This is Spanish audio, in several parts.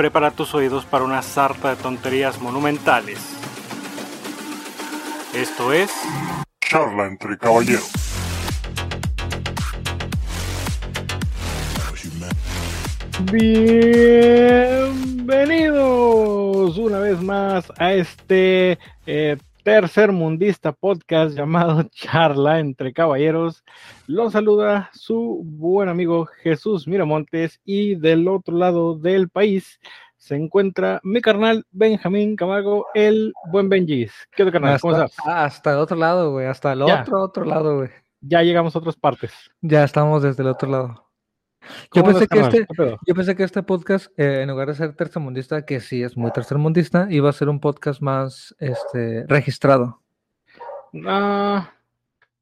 prepara tus oídos para una sarta de tonterías monumentales. Esto es... Charla entre caballeros. Bienvenidos una vez más a este eh, tercer mundista podcast llamado Charla entre Caballeros. Los saluda su buen amigo Jesús Miramontes y del otro lado del país se encuentra mi carnal Benjamín Camargo, el buen Benjis. ¿Qué onda, carnal? ¿Cómo Hasta, estás? hasta el otro lado, güey. Hasta el Ya. otro, otro lado, güey. Ya llegamos a otras partes. Ya estamos desde el otro lado. Yo ¿Cómo pensé, que este, yo pensé que este podcast, eh, en lugar de ser tercermundista, que sí es muy tercermundista, iba a ser un podcast más este, registrado. Ah,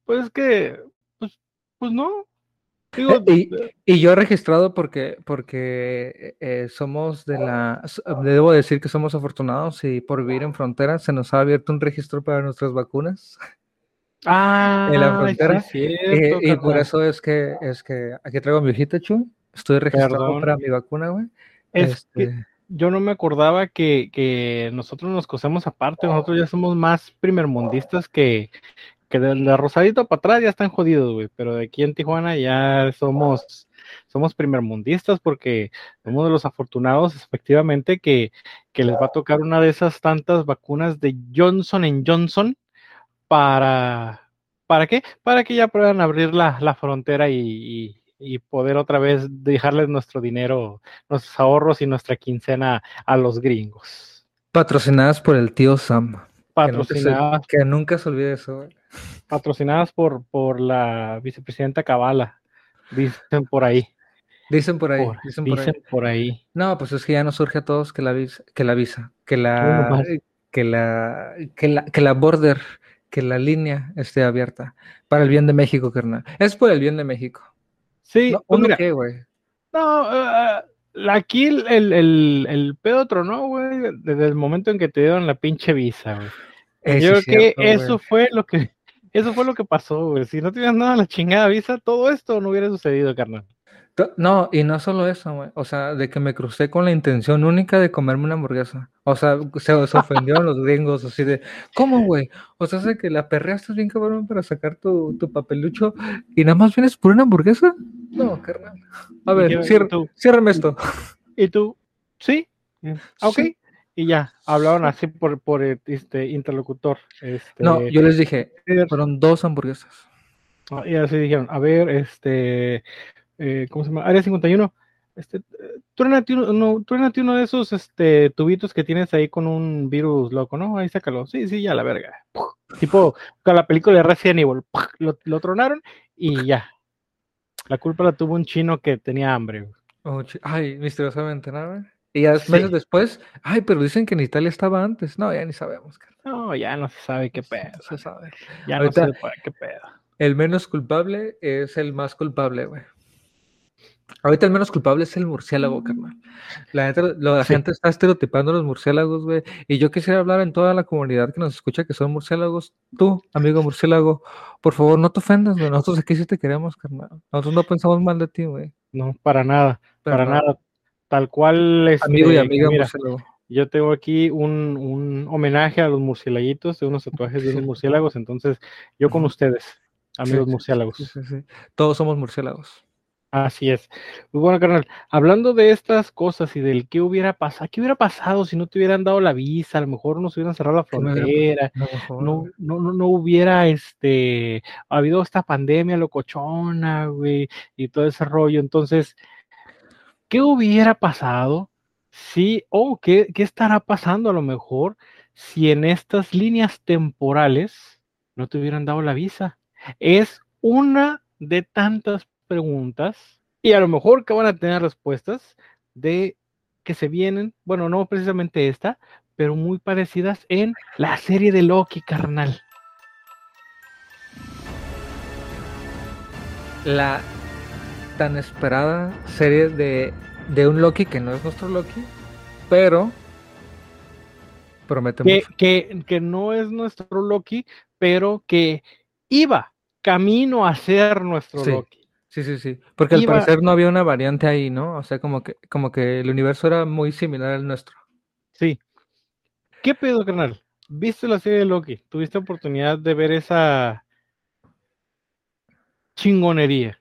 pues es que, pues, pues no. Digo, Eh, y, y yo registrado porque, porque eh, somos de la, debo decir que somos afortunados y por vivir en frontera se nos ha abierto un registro para nuestras vacunas. ah, en la sí frontera, es cierto, y, y por eso es que, es que aquí traigo mi hojita, Chu. Estoy registrado Perdón. para mi vacuna, güey. Es que Este, yo no me acordaba que, que nosotros nos cosemos aparte, nosotros ya somos más primermundistas que, que de la Rosadito para atrás ya están jodidos, güey, pero de aquí en Tijuana ya somos, somos primermundistas porque somos de los afortunados, efectivamente, que, que les va a tocar una de esas tantas vacunas de Johnson Johnson para, ¿para qué? Para que ya puedan abrir la, la frontera y, y- y poder otra vez dejarles nuestro dinero nuestros ahorros y nuestra quincena a los gringos. patrocinadas por el tío Sam. que nunca se- Patrocinadas, Que nunca se olvide eso, patrocinadas por, por la vicepresidenta Cabala, dicen por ahí. Dicen por ahí, por- dicen por ahí. dicen por ahí. No, pues es que ya nos surge a todos que la visa, que la visa, que la, que la, que la, que la border, que la línea esté abierta para el bien de México, carnal. Es por el bien de México. Sí, No, pues ¿uno mira, qué, güey? no, eh, eh, aquí el, el, el, el pedo tronó, güey, desde el momento en que te dieron la pinche visa, güey. Yo creo que eso fue lo que, eso fue lo que pasó, güey. Si no te hubieran dado la chingada visa, todo esto no hubiera sucedido, carnal. No, y no solo eso, güey. O sea, de que me crucé con la intención única de comerme una hamburguesa. O sea, se, se ofendieron los gringos, así de, ¿cómo, güey? O sea, sé que la perreaste bien cabrón para sacar tu, tu papelucho y nada más vienes por una hamburguesa. No, carnal. A ver, ciérrame esto. ¿Y tú? ¿Sí? Ah, Ok. Sí. Y ya, hablaron así por, por eh, este interlocutor. Este, No, yo les dije, fueron dos hamburguesas. Ah, Y así dijeron, a ver, este, eh, ¿cómo se llama? Área 51. Este, eh, truénate uno, truénate uno de esos este, tubitos que tienes ahí con un virus loco, ¿no? Ahí sácalo. Sí, sí, ya la verga. Puf. Tipo, con la película de Resident Evil. Puf, Lo, lo tronaron y ya. La culpa la tuvo un chino que tenía hambre. Oh, ay, misteriosamente, ¿no? Y ya Sí. meses después, ay, pero dicen que en Italia estaba antes. No, ya ni sabemos. No, ya no se sabe qué pedo. No se sabe. Ya Ahorita- no se sabe qué pedo. El menos culpable es el más culpable, güey. Ahorita el menos culpable es el murciélago, carnal. La, neta, lo- la Sí. gente está estereotipando a los murciélagos, güey. Y yo quisiera hablar en toda la comunidad que nos escucha que son murciélagos. Tú, amigo murciélago, por favor, no te ofendas, güey. Nosotros aquí sí te queremos, carnal. Nosotros no pensamos mal de ti, güey. No, para nada, Pero para no, nada. Tal cual, Amigo y este, amiga mira, murciélago. yo tengo aquí un, un homenaje a los murciélaguitos, de unos tatuajes de unos murciélagos, entonces yo con ustedes, amigos Sí, murciélagos. Sí, sí, sí. Todos somos murciélagos. Así es. Pues bueno, carnal, hablando de estas cosas y del qué hubiera pasado, qué hubiera pasado si no te hubieran dado la visa, a lo mejor nos hubieran cerrado la ¿Qué me hubiera frontera, No, no, no, no, hubiera este habido esta pandemia locochona, güey, y todo ese rollo. Entonces, ¿qué hubiera pasado si, o qué, qué estará pasando a lo mejor si en estas líneas temporales no te hubieran dado la visa? Es una de tantas preguntas y a lo mejor que van a tener respuestas de que se vienen, bueno, no precisamente esta, pero muy parecidas en la serie de Loki, carnal. La tan esperada serie de, de un Loki que no es nuestro Loki, pero promete Que, mucho. que, que no es nuestro Loki, pero que iba camino a ser nuestro Sí. Loki. Sí, sí, sí. Porque al Iba- parecer no había una variante ahí, ¿no? O sea, como que, como que el universo era muy similar al nuestro. Sí. ¿Qué pedo, carnal? ¿Viste la serie de Loki? ¿Tuviste oportunidad de ver esa chingonería?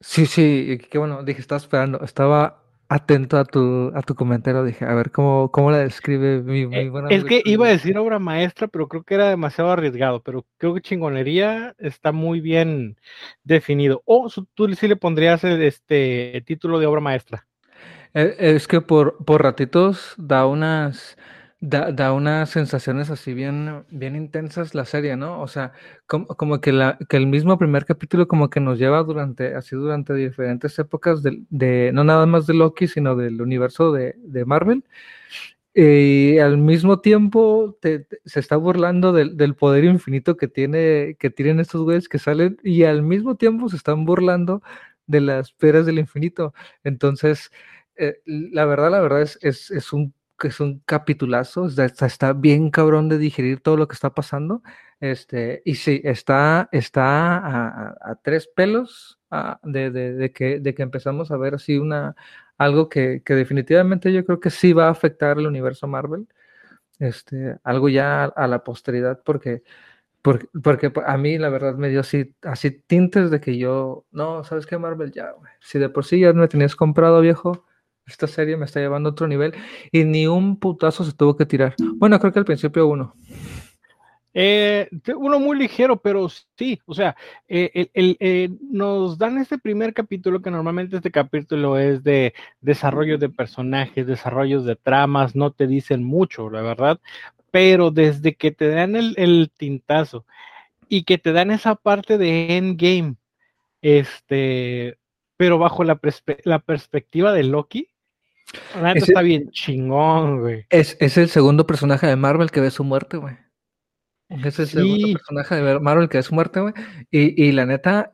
Sí, sí, qué bueno, dije, estaba esperando, estaba atento a tu, a tu comentario, dije, a ver cómo, cómo la describe mi, mi Eh, buen es que iba a decir obra maestra, pero creo que era demasiado arriesgado, pero creo que chingonería está muy bien definido. O tú sí le pondrías el, este título de obra maestra. Eh, Es que por, por ratitos da unas, da, da unas sensaciones así bien, bien intensas la serie, ¿no? O sea, como, como que, la, que el mismo primer capítulo como que nos lleva durante, así durante diferentes épocas de, de- no nada más de Loki, sino del universo de, de Marvel. Y al mismo tiempo te- te- se está burlando del, del poder infinito que tiene, que tienen estos güeyes que salen, y al mismo tiempo se están burlando de las piedras del infinito. Entonces, eh, la verdad, la verdad es, es, es un, es un capitulazo, está, está- bien cabrón de digerir todo lo que está pasando. Este, y sí, está, está a, tres pelos de, que, de que empezamos a ver así una, algo que, que definitivamente yo creo que sí va a afectar el universo Marvel. Este, algo ya a, la posteridad, porque, porque, porque a mí la verdad me dio así, así tintes de que yo, no, ¿sabes qué, Marvel? Ya, güey. Si de por sí ya me tenías comprado, viejo, esta serie me está llevando a otro nivel y ni un putazo se tuvo que tirar. Bueno, creo que al principio uno. Eh, uno muy ligero, pero sí, o sea, eh, eh, nos dan este primer capítulo que normalmente este capítulo es de desarrollo de personajes, desarrollos de tramas, no te dicen mucho, la verdad, pero desde que te dan el, tintazo y que te dan esa parte de endgame, este, pero bajo la perspectiva de Loki, la neta está bien chingón, güey. Es, es el segundo personaje de Marvel que ve su muerte, güey. Es el segundo personaje de Marvel que ve su muerte, güey. Y, y la neta,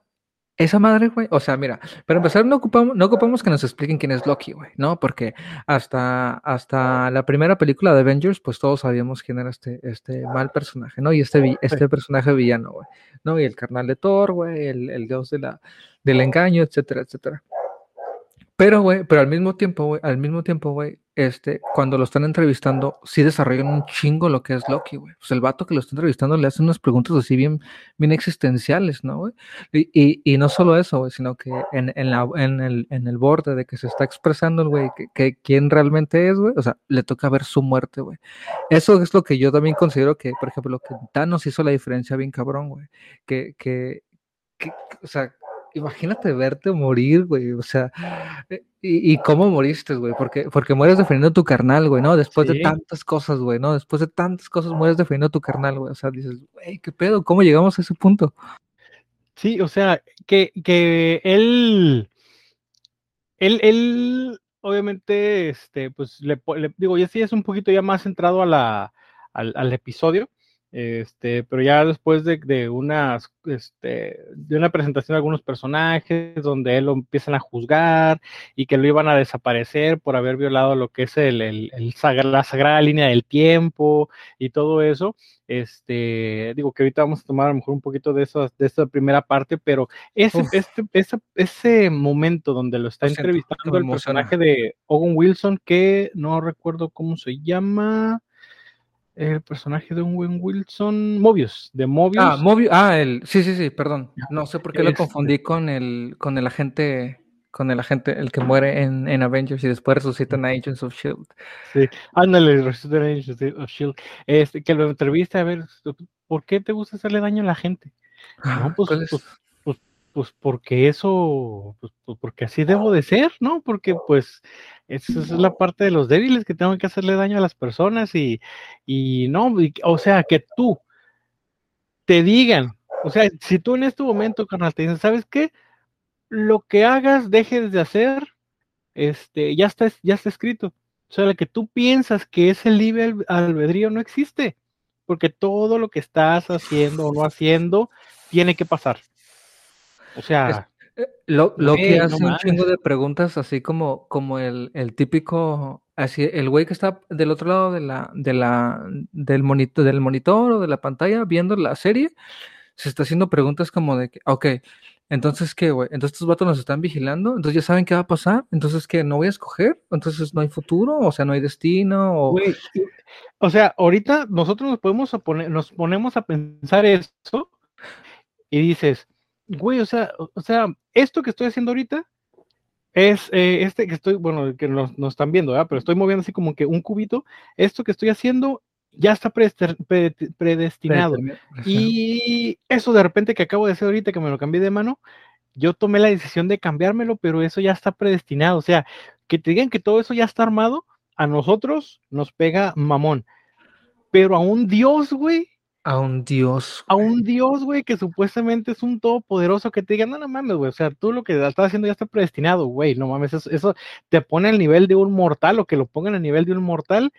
esa madre, güey. O sea, mira, para empezar, no ocupamos, no ocupamos que nos expliquen quién es Loki, güey, ¿no? Porque hasta, hasta la primera película de Avengers, pues todos sabíamos quién era este, este mal personaje, ¿no? Y este, este personaje villano, güey. ¿No? Y el carnal de Thor, güey, el, el dios de la, del engaño, etcétera, etcétera. Pero, güey, pero al mismo tiempo, güey, al mismo tiempo, güey, este, cuando lo están entrevistando, sí desarrollan un chingo lo que es Loki, güey. Pues el vato que lo está entrevistando le hace unas preguntas así bien, bien existenciales, ¿no, güey? Y, y, y no solo eso, güey, sino que en, en, la, en, el, en el borde de que se está expresando el güey, que, que quién realmente es, güey, o sea, le toca ver su muerte, güey. Eso es lo que yo también considero que, por ejemplo, lo que Thanos hizo la diferencia bien cabrón, güey. Que, que, que, o sea, imagínate verte morir, güey, o sea, y, y cómo moriste, güey, porque, porque mueres defendiendo tu carnal, güey, ¿no? Después Sí. de tantas cosas, güey, ¿no? Después de tantas cosas mueres defendiendo tu carnal, güey, o sea, dices, güey, ¿qué pedo? ¿Cómo llegamos a ese punto? Sí, o sea, que, que él, él, él, obviamente, este, pues le, le- digo, ya sí es un poquito ya más centrado a la, al, al episodio, este, pero ya después de, de unas, este, de una presentación de algunos personajes donde él lo empiezan a juzgar y que lo iban a desaparecer por haber violado lo que es el, el, el sagra- la sagrada línea del tiempo y todo eso, este, digo que ahorita vamos a tomar a lo mejor un poquito de, esas, de esa primera parte, pero ese, este, esa- ese momento donde lo está entrevistando el personaje de Owen Wilson, que no recuerdo cómo se llama, el personaje de Owen Wilson, Mobius, de Mobius. Ah, Mobius, ah, el, sí, sí, sí, perdón, no sé por qué lo Este. confundí con el, con el agente, con el agente, el que muere en, en Avengers y después resucitan a Agents of S.H.I.E.L.D. Sí, ándale, Resident Evil of Shield, este, que lo entrevista a ver, ¿por qué te gusta hacerle daño a la gente? No, pues, ¿Cuál es? pues, pues, porque eso, pues, porque así debo de ser, ¿no? Porque pues esa es la parte de los débiles que tengo que hacerle daño a las personas y, y no, o sea, que tú te digan, o sea, si tú en este momento, carnal, te dicen, ¿sabes qué? Lo que hagas, dejes de hacer, este, ya está, ya está escrito. O sea, lo que tú piensas que es el libre al- albedrío no existe, porque todo lo que estás haciendo o no haciendo tiene que pasar. O sea, Eh, Lo, Güey, no hace un chingo de preguntas así como, como el, el típico, así, el güey que está del otro lado de la, de la, del monitor, del monitor o de la pantalla viendo la serie, se está haciendo preguntas como de que, ok, Entonces, ¿qué, güey? Entonces estos vatos nos están vigilando, entonces ya saben qué va a pasar, entonces, ¿qué? ¿No voy a escoger? Entonces, ¿no hay futuro? O sea, ¿no hay destino? O... Güey, y- o sea, ahorita nosotros nos podemos a poner, nos ponemos a pensar eso y dices, güey, o sea, o sea, esto que estoy haciendo ahorita es eh, este que estoy, bueno, que nos, nos están viendo, ¿verdad? Pero estoy moviendo así como que un cubito. Esto que estoy haciendo ya está predestinado. Y eso de repente que acabo de hacer ahorita, que me lo cambié de mano, yo tomé la decisión de cambiármelo, pero eso ya está predestinado. O sea, que te digan que todo eso ya está armado, a nosotros nos pega mamón. Pero a un Dios, güey, A un dios. a un Dios, güey, que supuestamente es un todopoderoso que te diga, no, no mames, güey, o sea, tú lo que estás haciendo ya está predestinado, güey, no mames, eso, eso te pone al nivel de un mortal, o que lo pongan al nivel de un mortal,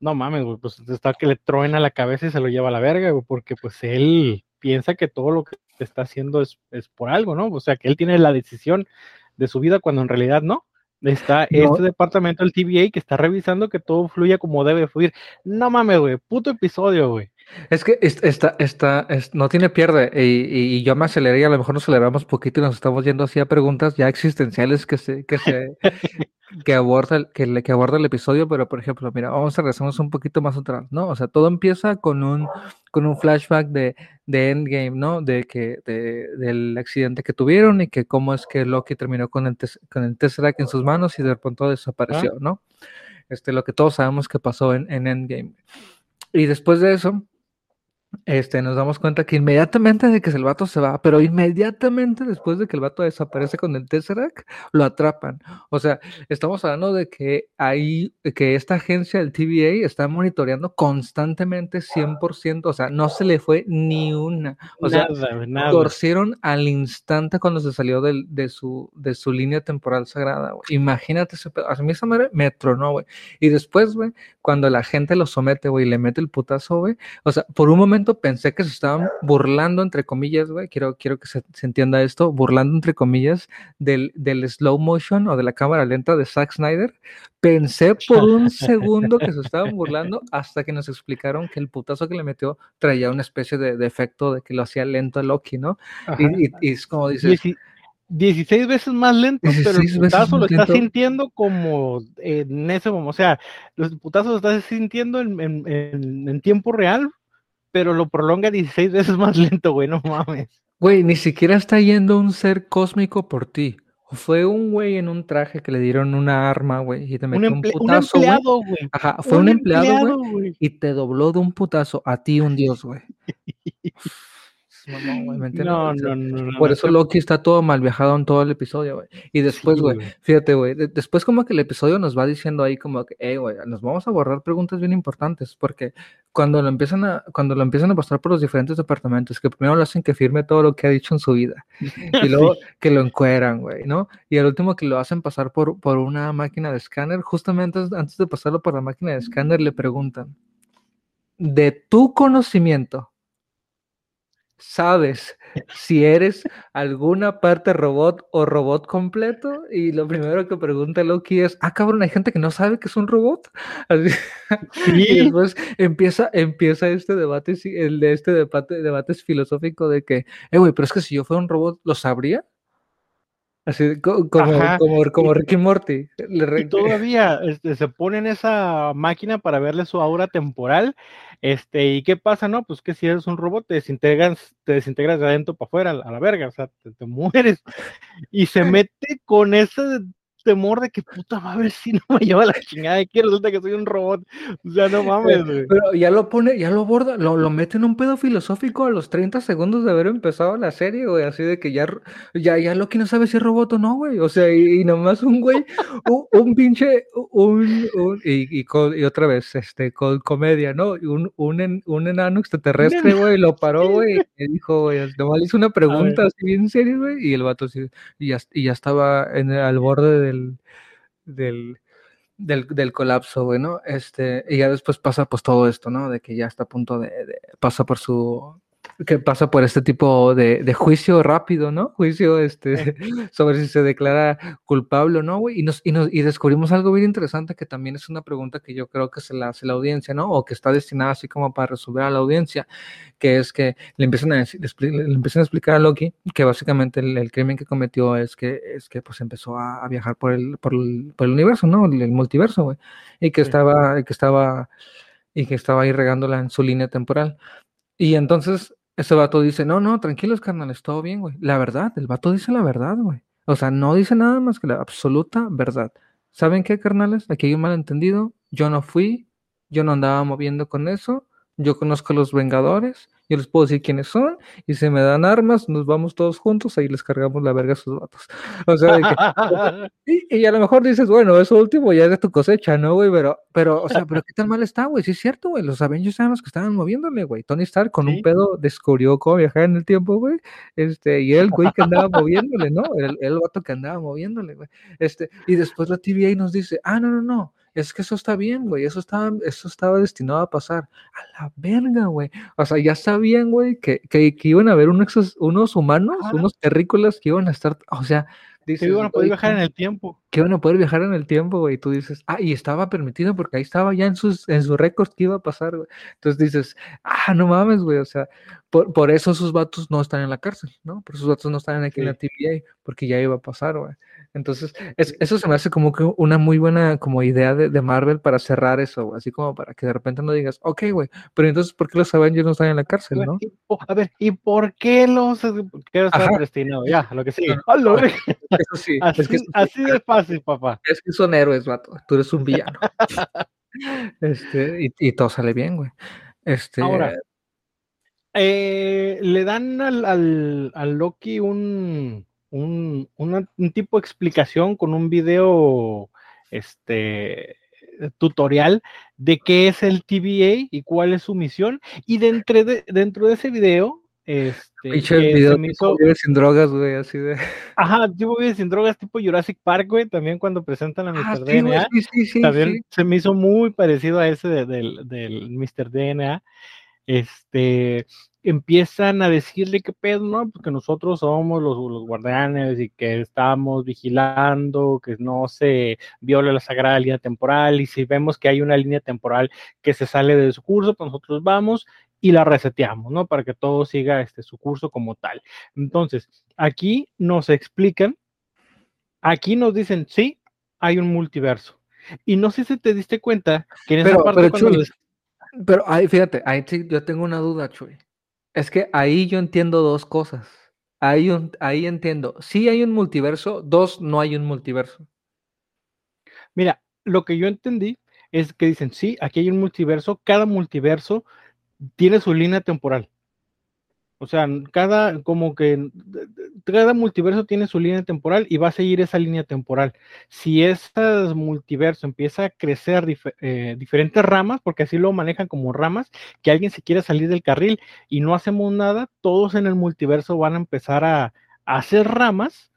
no mames, güey, pues está que le truena la cabeza y se lo lleva a la verga, güey, porque pues él piensa que todo lo que está haciendo es, es por algo, ¿no? O sea, que él tiene la decisión de su vida cuando en realidad no. Está No. este departamento, el TVA, que está revisando que todo fluya como debe fluir. No mames, güey, puto episodio, güey. Es que es- está, está, es- no tiene pierde. Y, yo me aceleré y a lo mejor nos aceleramos poquito y nos estamos yendo así a preguntas ya existenciales que se, que se, que aborda, el- que, aborda el episodio. Pero por ejemplo, mira, vamos a regresarnos un poquito más atrás, ¿no? O sea, todo empieza con un, con un flashback de, de Endgame, ¿no? De que, de, del accidente que tuvieron y que cómo es que Loki terminó con el, con el Tesseract en sus manos y de pronto desapareció, ¿no? Este, lo que todos sabemos que pasó en, en Endgame. Y después de eso, este, nos damos cuenta que inmediatamente de que el vato se va, pero inmediatamente después de que el vato desaparece con el Tesseract, lo atrapan. O sea, estamos hablando de que ahí, que esta agencia, el TVA, está monitoreando constantemente 100%, o sea, no se le fue ni una. O sea, nada, nada. torcieron al instante cuando se salió del- de, su, de su línea temporal sagrada. Imagínate ese pedo. A mí esa madre me tronó, güey. Y después, güey, cuando la gente lo somete, güey, y le mete el putazo, güey. O sea, por un momento pensé que se estaban burlando, entre comillas, güey. Quiero, quiero que se, se entienda esto, burlando, entre comillas, del, del slow motion o de la cámara lenta de Zack Snyder. Pensé por un segundo que se estaban burlando hasta que nos explicaron que el putazo que le metió traía una especie de, de efecto de que lo hacía lento a Loki, ¿no? Y, y- y es como dices, Dieci- 16 veces más lento, pero 16 el putazo lo estás sintiendo como en ese momento. O sea, los putazos lo estás sintiendo en, en- en- en tiempo real, pero lo prolonga 16 veces más lento, güey, no mames. güey, ni siquiera está yendo un ser cósmico por ti. Fue un güey en un traje que le dieron una arma, güey, y te Un, metió un, un putazo, güey. empleado, güey. Ajá, fue un, empleado, güey, güey. y te dobló de un putazo a ti, un dios, güey. Mamón, güey, ¿me entiendes? No, no, no, no. Por eso Loki está todo mal viajado en todo el episodio, güey. Y después, Sí, güey, güey. fíjate, güey, de- después como que el episodio nos va diciendo ahí como que, hey, güey, nos vamos a borrar preguntas bien importantes, porque cuando lo empiezan a, cuando lo empiezan a pasar por los diferentes departamentos, que primero lo hacen que firme todo lo que ha dicho en su vida, y luego que lo encueran, güey, ¿no? Y el último que lo hacen pasar por, por una máquina de escáner, justamente antes de pasarlo por la máquina de escáner, le preguntan, de tu conocimiento, ¿sabes si eres alguna parte robot o robot completo? Y lo primero que pregunta Loki es, ah, cabrón, hay gente que no sabe que es un robot. Así- y Sí, después empieza, empieza este debate, el de este debate, debate es filosófico de que, eh, güey, pero es que si yo fuera un robot, ¿lo sabría? Así co- como, como, como Y- Ricky Morty. Y todavía este, se pone en esa máquina para verle su aura temporal. Este, ¿y qué pasa? No, pues que si eres un robot, te desintegras, te desintegras de adentro para afuera, a la verga, o sea, te, te mueres. Y se mete con ese temor de que puta madre, si no me lleva la chingada, y que resulta que soy un robot. O sea, no mames, güey. Pero ya lo pone, ya lo aborda, lo, lo mete en un pedo filosófico a los 30 segundos de haber empezado la serie, güey, así de que ya, ya, ya Loki no sabe si es robot o no, güey, o sea, y, y nomás un güey, un, un pinche, un, un- y, y, y otra vez, este, con comedia, ¿no? Un, un, un enano extraterrestre, güey, lo paró, güey, y dijo, güey, nomás le hizo una pregunta así bien seria, güey, y el vato así, y ya, y ya estaba en al borde del, del, del, colapso, güey, ¿no? Este, y ya después pasa pues todo esto, ¿no? De que ya está a punto de, de- pasa por su, que pasa por este tipo de, de juicio rápido, ¿no? Juicio este, sobre si se declara culpable o no, güey. Y, nos, y, nos, y descubrimos algo bien interesante que también es una pregunta que yo creo que se la hace la audiencia, ¿no? O que está destinada así como para resolver a la audiencia, que es que le empiezan a, decir, le, empiezan a explicar a Loki que básicamente el, el, crimen que cometió es que, es que pues empezó a, a viajar por el, por el, por el universo, ¿no? El, el multiverso, güey. Y que estaba, que estaba, y que estaba ahí regándola en su línea temporal. Y entonces ese vato dice, no, no, tranquilos, carnales, todo bien, güey. La verdad, el vato dice la verdad, güey. O sea, no dice nada más que la absoluta verdad. ¿Saben qué, carnales? Aquí hay un malentendido. Yo no fui, yo no andaba moviendo con eso. Yo conozco a los Vengadores, yo les puedo decir quiénes son, y si me dan armas, nos vamos todos juntos, ahí les cargamos la verga a sus vatos. O sea, que, y, y, a lo mejor dices, bueno, eso último ya es de tu cosecha, ¿no, güey? Pero, pero, o sea, pero qué tan mal está, güey. Sí es cierto, güey. Los Avengers eran los que estaban moviéndole, güey. Tony Stark con ¿Sí? un pedo descubrió cómo viajar en el tiempo, güey. Este, y él, güey, que andaba moviéndole, ¿no? El, el vato que andaba moviéndole, güey. Este, y después la TVA nos dice, ah, no, no, no es que eso está bien, güey, eso estaba, eso estaba destinado a pasar. A la verga, güey. O sea, ya sabían, güey, que, que, que, iban a haber unos, unos humanos, ah. unos terrícolas que iban a estar, o sea, dices, que iban a poder viajar en el tiempo. Que iban a poder viajar en el tiempo, güey. Y tú dices, ah, y estaba permitido porque ahí estaba ya en sus, en sus récords que iba a pasar, güey. Entonces dices, ah, no mames, güey. O sea, por, por, eso sus vatos no están en la cárcel, ¿no? Por sus vatos no están aquí sí. en la TVA, porque ya iba a pasar, güey. Entonces, es, eso se me hace como que una muy buena como idea de, de Marvel para cerrar eso, güey. así como para que de repente no digas, ok, güey, pero entonces, ¿por qué los Avengers no están en la cárcel, no? A ver, ¿y por qué los qué están destinados? Ya, lo que sigue. No, eso sí, así, es que así de fácil, papá. Es que son héroes, vato. Tú eres un villano. este, y, y, todo sale bien, güey. Este. Ahora, eh, le dan al, al, al Loki un un, una, un, tipo de explicación con un video este, tutorial de qué es el TVA y cuál es su misión. Y dentro de, dentro de ese video, este, video me hizo... vive sin drogas, güey, así de. Ajá, tipo vive sin drogas, tipo Jurassic Park, güey, también cuando presentan a Mr. Ah, DNA. Sí, sí, sí, también se me hizo muy parecido a ese de, de, del Mr. DNA. Este, empiezan a decirle que pedo, ¿no? Porque nosotros somos los, los, guardianes y que estamos vigilando que no se viole la sagrada línea temporal y si vemos que hay una línea temporal que se sale de su curso, pues nosotros vamos y la reseteamos, ¿no? Para que todo siga este, su curso como tal. Entonces, aquí nos explican, aquí nos dicen, sí, hay un multiverso. Y no sé si te diste cuenta que en pero, esa parte pero, cuando Chuy, les... pero ahí, fíjate, ahí sí, yo tengo una duda, Chuy. Es que ahí yo entiendo dos cosas. Ahí, un, ahí entiendo. Sí hay un multiverso, dos, no hay un multiverso. Mira, lo que yo entendí es que dicen, sí, aquí hay un multiverso, cada multiverso tiene su línea temporal. O sea, cada, como que, cada multiverso tiene su línea temporal y va a seguir esa línea temporal. Si ese multiverso empieza a crecer eh, diferentes ramas, porque así lo manejan como ramas, que alguien se quiera salir del carril y no hacemos nada, todos en el multiverso van a empezar a hacer ramas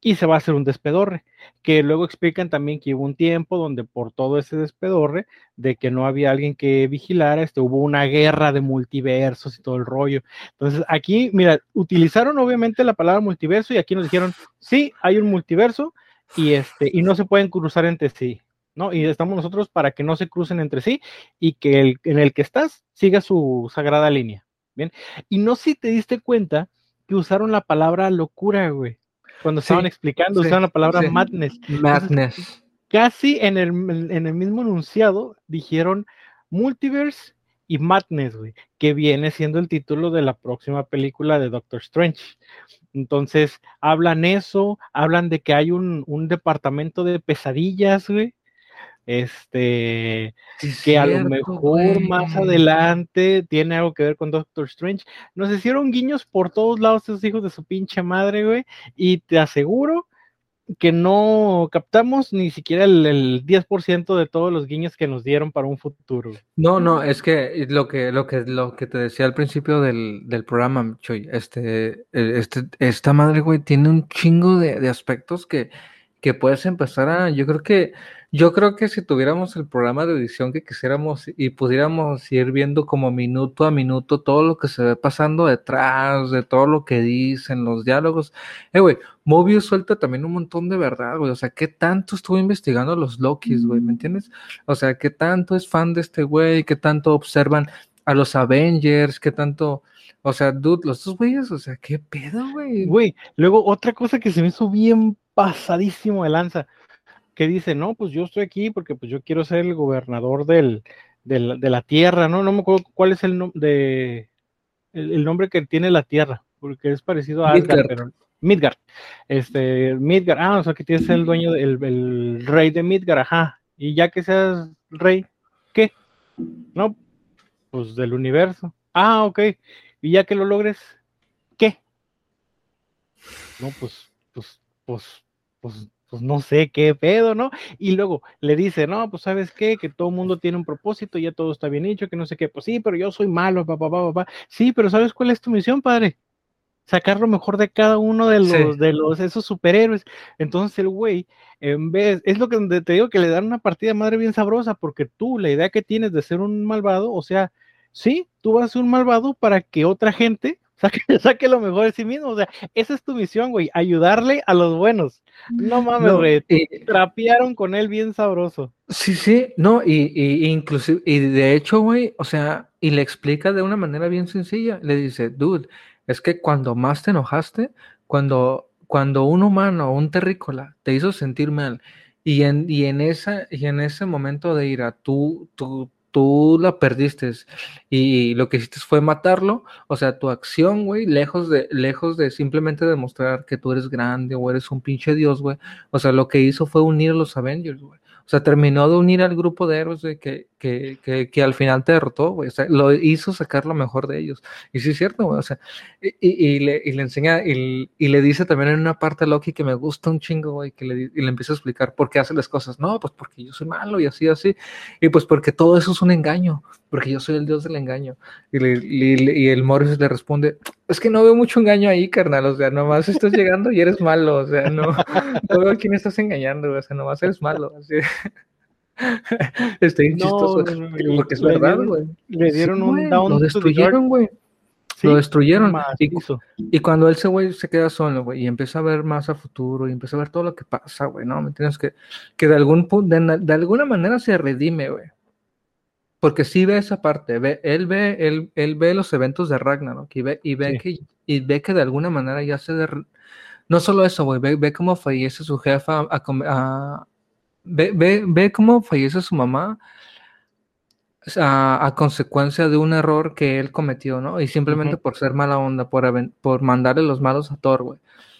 y se va a hacer un despedorre, que luego explican también que hubo un tiempo donde por todo ese despedorre, de que no había alguien que vigilara, este, hubo una guerra de multiversos y todo el rollo. Entonces aquí, mira, utilizaron obviamente la palabra multiverso y aquí nos dijeron, sí, hay un multiverso y, este, y no se pueden cruzar entre sí. ¿no? Y estamos nosotros para que no se crucen entre sí y que el, en el que estás siga su sagrada línea. Bien. Y no si te diste cuenta que usaron la palabra locura, güey cuando estaban sí, explicando, sí, usaban la palabra sí. madness. Madness. Entonces, casi en el, en el mismo enunciado dijeron multiverse y madness, güey, que viene siendo el título de la próxima película de Doctor Strange. Entonces, hablan eso, hablan de que hay un, un departamento de pesadillas, güey, este sí, que cierto, a lo mejor más adelante tiene algo que ver con Doctor Strange. Nos hicieron guiños por todos lados esos hijos de su pinche madre, güey, y te aseguro que no captamos ni siquiera el, el 10% de todos los guiños que nos dieron para un futuro. No, no, es que lo que lo que lo que te decía al principio del, del programa, Choy, este, este esta madre, güey, tiene un chingo de, de aspectos que que puedes empezar a, yo creo que, yo creo que si tuviéramos el programa de edición que quisiéramos y pudiéramos ir viendo como minuto a minuto todo lo que se ve pasando detrás, de todo lo que dicen, los diálogos. Eh, güey, Mobius suelta también un montón de verdad, güey. O sea, ¿qué tanto estuvo investigando los Lokis, güey? ¿Me entiendes? O sea, ¿qué tanto es fan de este güey? ¿Qué tanto observan a los Avengers? ¿Qué tanto... O sea, dude, los dos güeyes, o sea, ¿qué pedo, güey? Güey, luego otra cosa que se me hizo bien pasadísimo de lanza, que dice, no, pues yo estoy aquí porque pues yo quiero ser el gobernador del, del de la tierra, ¿no? No me acuerdo cuál es el, nombre de, el, nombre que tiene la tierra, porque es parecido a Asgard, pero Midgard. Este, Midgard, ah, o sea que tienes el dueño, del el rey de Midgard, ajá. Y ya que seas rey, ¿qué? No, pues del universo. Ah, ok. Y ya que lo logres, ¿qué? No, pues, pues, pues, pues, pues no sé qué pedo, ¿no? Y luego le dice, no, pues sabes qué, que todo el mundo tiene un propósito, ya todo está bien hecho, que no sé qué, pues sí, pero yo soy malo, papá, papá, papá. Sí, pero ¿sabes cuál es tu misión, padre? Sacar lo mejor de cada uno de los, de los, esos superhéroes. Entonces el güey, en vez, es lo que te digo que le dan una partida madre bien sabrosa, porque tú, la idea que tienes de ser un malvado, o sea, sí, tú vas a ser un malvado para que otra gente Saque, saque, lo mejor de sí mismo. O sea, esa es tu misión, güey. Ayudarle a los buenos. No mames, güey. trapearon con él bien sabroso. Sí, sí, no, y, y inclusive, y de hecho, güey, o sea, y le explica de una manera bien sencilla. Le dice, dude, es que cuando más te enojaste, cuando, cuando un humano un terrícola te hizo sentir mal, y en, y en, esa, y en ese momento de ira, tú, tú, tú la perdiste. Y lo que hiciste fue matarlo, o sea, tu acción, güey, lejos de, lejos de simplemente demostrar que tú eres grande o eres un pinche dios, güey, o sea, lo que hizo fue unir a los Avengers, güey. O sea, terminó de unir al grupo de héroes que, que, que, que, al final te derrotó, güey. O sea, lo hizo sacar lo mejor de ellos. Y sí es cierto, güey. O sea, y, y, le, y le, enseña, y, y, le dice también en una parte a Loki que me gusta un chingo, güey, que le, y le empieza a explicar por qué hace las cosas. No, pues porque yo soy malo y así, así. Y pues porque todo eso es un engaño, porque yo soy el dios del engaño. Y, le, y el Morris le responde, es que no veo mucho engaño ahí, carnal. O sea, nomás estás llegando y eres malo. O sea, no, no veo a quién estás engañando. O sea, nomás eres malo. Así. Estoy chistoso. porque es verdad, güey. Le dieron un down. Lo destruyeron, güey. lo destruyeron. Y, y, cuando ese güey se queda solo, güey, y empieza a ver más a futuro y empieza a ver todo lo que pasa, güey, ¿no? ¿Me entiendes? Que, que de, algún, de, de alguna manera se redime, güey porque sí ve esa parte, ve, él, ve, él, él ve los eventos de Ragnarok y ve, y ve, que, y ve que de alguna manera ya se... No solo eso, güey, ve, ve, cómo fallece su jefa, a, ve, ve, ve, cómo fallece su mamá a, consecuencia de un error que él cometió, ¿no? Y simplemente por ser mala onda, por, por mandarle los malos a Thor, güey.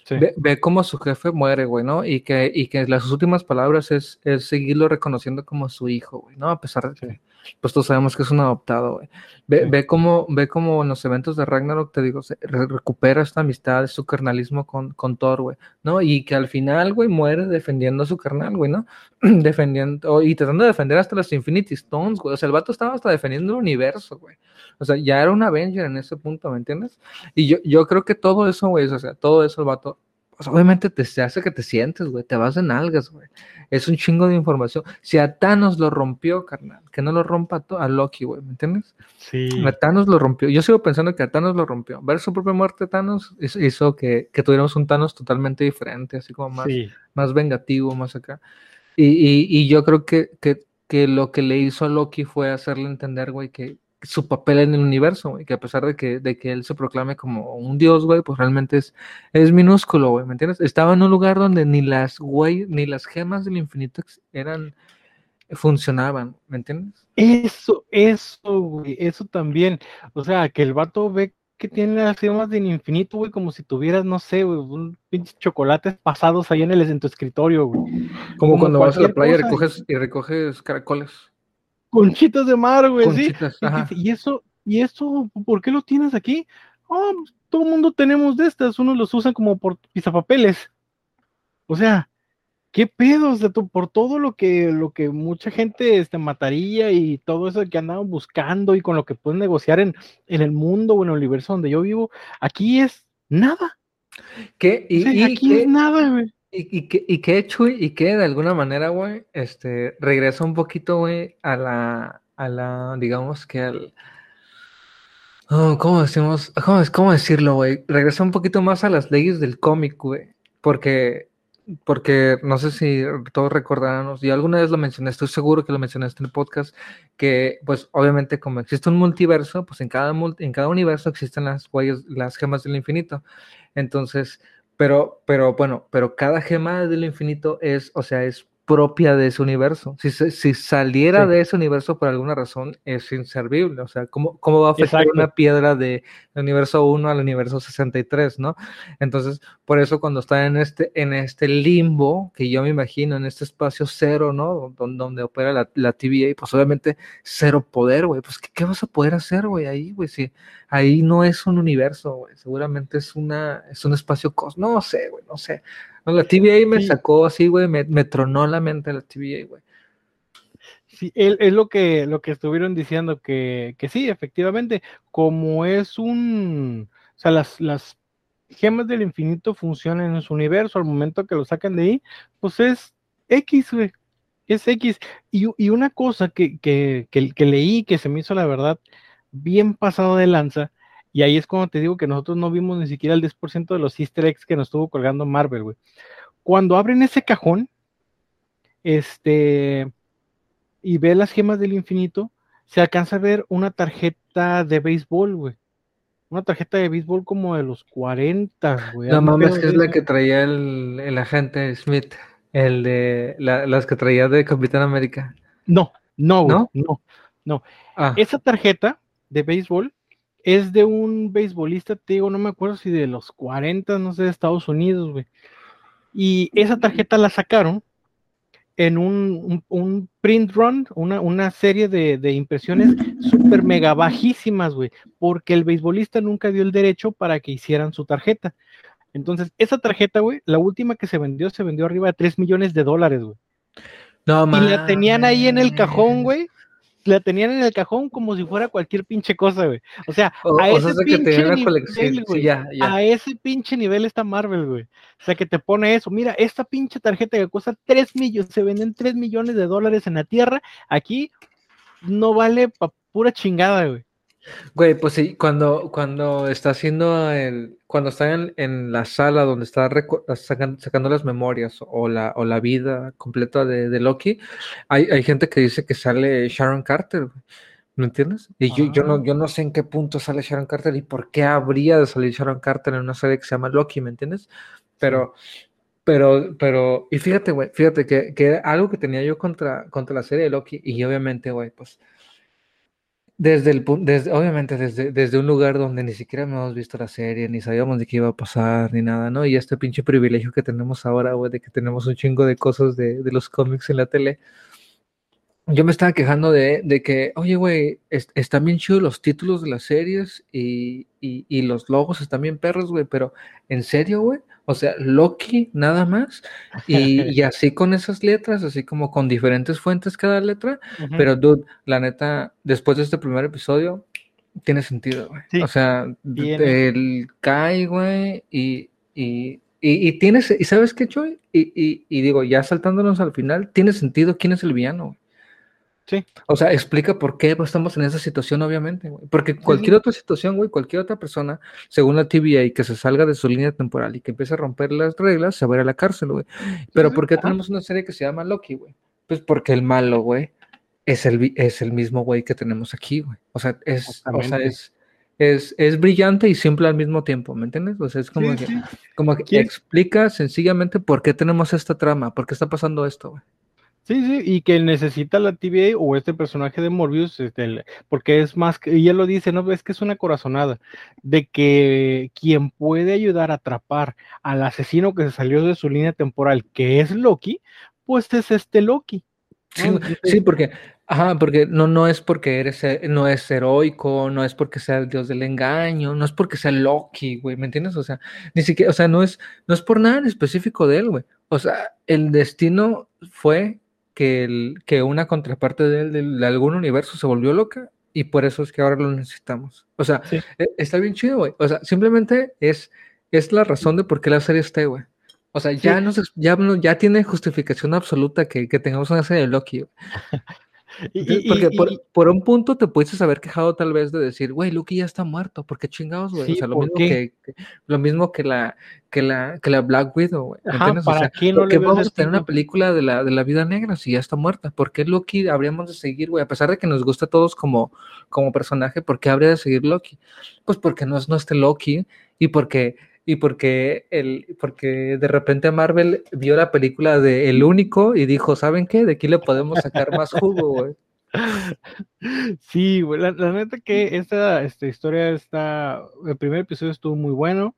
Ve, ve, cómo su jefe muere, güey, ¿no? Y que, y que las últimas palabras es, es seguirlo reconociendo como su hijo, güey, ¿no? A pesar de que pues todos sabemos que es un adoptado, güey. Ve, ve, cómo, ve cómo en los eventos de Ragnarok, te digo, se recupera esta amistad, su carnalismo con, con Thor, güey, ¿no? Y que al final, güey, muere defendiendo a su carnal, güey, ¿no? defendiendo, y tratando de defender hasta las Infinity Stones, güey. O sea, el vato estaba hasta defendiendo el universo, güey. O sea, ya era un Avenger en ese punto, ¿me entiendes? Y yo, yo creo que todo eso, güey, o sea, todo eso el vato pues obviamente te, hace que te sientes, güey, te vas en algas, güey. Es un chingo de información. Si a Thanos lo rompió, carnal, que no lo rompa a Loki, güey, ¿me entiendes? Sí. A Thanos lo rompió. Yo sigo pensando que a Thanos lo rompió. Ver su propia muerte, Thanos, hizo que, que tuviéramos un Thanos totalmente diferente, así como más, más vengativo, más acá. Y, y, y yo creo que, que, que, lo que le hizo a Loki fue hacerle entender, güey, que, su papel en el universo, güey, que a pesar de que, de que él se proclame como un dios, güey, pues realmente es, es minúsculo, güey, ¿me entiendes? Estaba en un lugar donde ni las, güey, ni las gemas del infinito eran, funcionaban, ¿me entiendes? Eso, eso, güey, eso también, o sea, que el vato ve que tiene las gemas del infinito, güey, como si tuvieras, no sé, güey, un pinche chocolates pasados ahí en, el, en tu escritorio, güey. Como, cuando vas a la playa y recoges, y recoges caracoles. Conchitas de mar, güey, sí. Y eso, y eso, ¿por qué lo tienes aquí? Oh, todo el mundo tenemos de estas, unos los usan como por pisapapeles. O sea, qué pedos de por todo lo que, lo que mucha gente este, mataría y todo eso que andaban buscando y con lo que pueden negociar en, en el mundo o en el universo donde yo vivo, aquí es nada. ¿Qué? Y, aquí es nada, güey y, que, y que Chuy, y que de alguna manera, güey, este, regresa un poquito, güey, a la, a la, digamos que al, oh, ¿cómo decimos? ¿Cómo, cómo decirlo, güey? Regresa un poquito más a las leyes del cómic, güey, porque, porque no sé si todos recordarán, y alguna vez lo mencioné, estoy seguro que lo mencionaste en el podcast, que, pues, obviamente, como existe un multiverso, pues en cada, en cada universo existen las huellas, las gemas del infinito, entonces pero, pero bueno, pero cada gema del infinito es, o sea, es propia de ese universo. Si, si saliera de ese universo por alguna razón, es inservible. O sea, ¿cómo, cómo va a afectar una piedra del universo 1 al universo 63, no? Entonces, por eso cuando está en este, en este limbo, que yo me imagino, en este espacio cero, ¿no? Donde, donde opera la, la, TVA, pues obviamente cero poder, güey. Pues, ¿qué, ¿qué, vas a poder hacer, güey, ahí, güey? Si ahí no es un universo, güey. Seguramente es, una, es un espacio cosmos. No sé, güey, no sé. No, la TVA me sacó así, güey, me, me, tronó la mente la TVA, güey. Sí, es lo que, lo que estuvieron diciendo, que, que sí, efectivamente, como es un, o sea, las, las gemas del infinito funcionan en su universo, al momento que lo sacan de ahí, pues es X, güey, es X. Y, y una cosa que, que, que, que, leí que se me hizo, la verdad, bien pasado de lanza, y ahí es cuando te digo que nosotros no vimos ni siquiera el 10% de los easter eggs que nos estuvo colgando Marvel, güey. Cuando abren ese cajón, este, y ve las gemas del infinito, se alcanza a ver una tarjeta de béisbol, güey. Una tarjeta de béisbol como de los 40, güey. No mames, que es la que traía el, el agente Smith, el de la, las que traía de Capitán América. No, no, güey, no, no. no. Ah. Esa tarjeta de béisbol es de un beisbolista, te digo, no me acuerdo si de los 40, no sé, de Estados Unidos, güey. Y esa tarjeta la sacaron en un, un, print run, una, una serie de, de impresiones súper mega bajísimas, güey, porque el beisbolista nunca dio el derecho para que hicieran su tarjeta. Entonces, esa tarjeta, güey, la última que se vendió, se vendió arriba de 3 millones de dólares, güey. No, y la tenían ahí en el cajón, güey, la tenían en el cajón como si fuera cualquier pinche cosa, güey. O sea, a, ese pinche nivel, güey, a ese pinche nivel está Marvel, güey. O sea, que te pone eso. Mira, esta pinche tarjeta que cuesta 3 millones, se venden 3 millones de dólares en la tierra, aquí no vale pa pura chingada, güey. Güey, pues sí, cuando, cuando está haciendo el, cuando está en, en la sala donde está sacando, sacando, las memorias o la, o la vida completa de, de Loki, hay, hay, gente que dice que sale Sharon Carter, ¿me entiendes? Y yo, yo, no, ah. yo no sé en qué punto sale Sharon Carter y por qué habría de salir Sharon Carter en una serie que se llama Loki, ¿me entiendes? Pero, pero, pero, y fíjate, güey, fíjate que, que algo que tenía yo contra, contra la serie de Loki, y obviamente, güey, pues desde el desde, obviamente desde, desde un lugar donde ni siquiera hemos visto la serie, ni sabíamos de qué iba a pasar, ni nada, ¿no? Y este pinche privilegio que tenemos ahora, güey, de que tenemos un chingo de cosas de, de los cómics en la tele. Yo me estaba quejando de, de que, oye, güey, están bien chidos los títulos de las series y, y, y los logos están bien perros, güey, pero ¿en serio, güey? O sea, Loki nada más. Y, y, así con esas letras, así como con diferentes fuentes cada letra. Uh -huh. Pero, dude, la neta, después de este primer episodio, tiene sentido, güey. Sí. O sea, Bien. el Kai, güey, y, y, y, tienes, y sabes qué, Choy? Y, y, digo, ya saltándonos al final, tiene sentido quién es el villano, güey. Sí. O sea, explica por qué estamos en esa situación, obviamente, güey. Porque cualquier sí. otra situación, güey, cualquier otra persona, según la TVA, que se salga de su línea temporal y que empiece a romper las reglas, se va a ir a la cárcel, güey. Pero ¿por qué tenemos una serie que se llama Loki, güey? Pues porque el malo, güey, es el, es el mismo güey que tenemos aquí, güey. O sea, es, o sea, es, es, es, brillante y simple al mismo tiempo, ¿me entiendes? O sea, es como sí, que, sí. como que explica sencillamente por qué tenemos esta trama, por qué está pasando esto, güey. Sí, sí, y que necesita la TVA o este personaje de Morbius, este, porque es más, que, y él lo dice, no, es que es una corazonada, de que quien puede ayudar a atrapar al asesino que se salió de su línea temporal, que es Loki, pues es este Loki. Sí, sí, porque, ajá, porque no, no es porque eres, no es heroico, no es porque sea el dios del engaño, no es porque sea Loki, güey, ¿me entiendes? O sea, ni siquiera, o sea, no es, no es por nada en específico de él, güey. O sea, el destino fue que, el, que una contraparte de, él, de, de, algún universo se volvió loca y por eso es que ahora lo necesitamos. O sea, sí. E, está bien chido, güey. O sea, simplemente es, es la razón de por qué la serie está, güey. O sea, ya, nos, ex- ya, ya tiene justificación absoluta que, que tengamos una serie de Loki. Y- y- Porque y- por, un punto te pudiste haber quejado tal vez de decir, güey, Loki ya está muerto, ¿por qué chingados, güey? Sí, o sea, lo ¿por mismo que, que- lo mismo que la, que la, que la Black Widow, güey. ¿me Ajá, entiendes? O ¿para sea, qué no ¿por le qué ves vamos a tener una película de la, de la vida negra si ya está muerta? ¿Por qué Loki habríamos de seguir, güey? A pesar de que nos gusta a todos como, como personaje, ¿por qué habría de seguir Loki? Pues porque no es nuestro Loki y porque y porque el porque de repente Marvel vio la película de El Único y dijo, ¿saben qué? De aquí le podemos sacar más jugo, güey. Sí, güey, la, la neta que esta, esta historia está, el primer episodio estuvo muy bueno,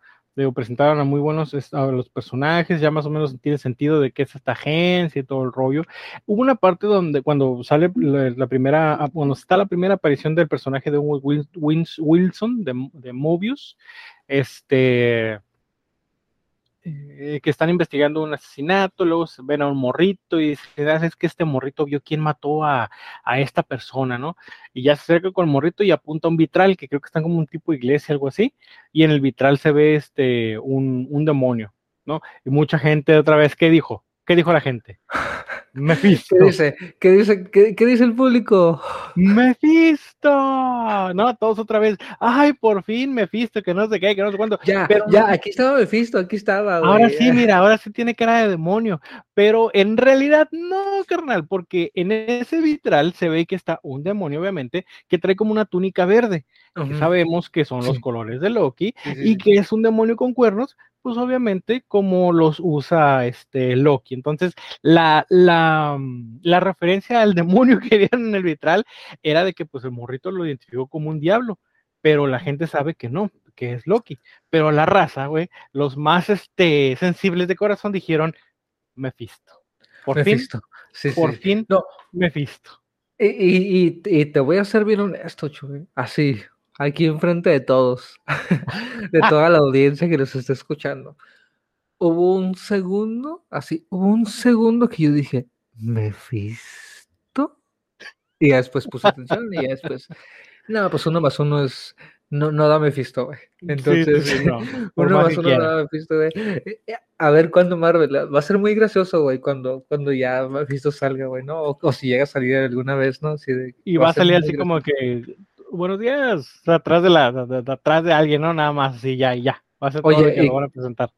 presentaron a muy buenos a los personajes, ya más o menos tiene sentido de qué es esta agencia y todo el rollo. Hubo una parte donde cuando sale la, primera, ah, cuando está la primera aparición del personaje de Wilson, de, de Mobius, este, eh, que están investigando un asesinato, luego se ven a un morrito y dicen, "Ah, es que este morrito vio quién mató a, a esta persona, ¿no? Y ya se acerca con el morrito y apunta a un vitral, que creo que están como un tipo de iglesia, algo así, y en el vitral se ve este, un, un demonio, ¿no? Y mucha gente otra vez, ¿qué dijo? ¿Qué dijo la gente? Mephisto. ¿Qué dice? ¿Qué dice? ¿Qué, qué dice el público? Mephisto. No, todos otra vez. Ay, por fin Mephisto, que no sé qué, que no sé cuándo. Ya, Pero ya, aquí estaba Mephisto, aquí estaba, güey. Ahora sí, mira, ahora sí tiene cara de demonio, pero en realidad no, carnal, porque en ese vitral se ve que está un demonio, obviamente, que trae como una túnica verde, que sabemos que son los Sí. colores de Loki, Sí, sí, y que es un demonio con cuernos, pues obviamente como los usa este Loki. Entonces, la, la, mm, la referencia al demonio que vieron en el vitral era de que pues el morrito lo identificó como un diablo, pero la gente sabe que no, que es Loki. Pero la raza, güey, los más este, sensibles de corazón dijeron Mephisto. Por Mephisto. Sí, fin, por sí. fin, No. Mephisto. Y- y te voy a ser bien honesto, Chuy. Así, aquí enfrente de todos, de toda la audiencia que nos está escuchando. Hubo un segundo, así, hubo un segundo que yo dije, ¿Mephisto? Y ya después puse atención y ya después, no, pues uno más uno es, no, no da Mephisto, güey. Sí, sí, Entonces, sí, no, uno más uno quiera. da Mephisto, güey. Eh, eh, A ver cuándo Marvel, va a ser muy gracioso, güey, cuando, cuando ya Mephisto salga, güey, ¿no? O, o si llega a salir alguna vez, ¿no? Así de- Y va a ser salir así gracioso. como que, buenos días, atrás de la, de- de- atrás de alguien, ¿no? Nada más, así ya, y ya. Va a ser todo Oye, lo que y- lo van a presentar.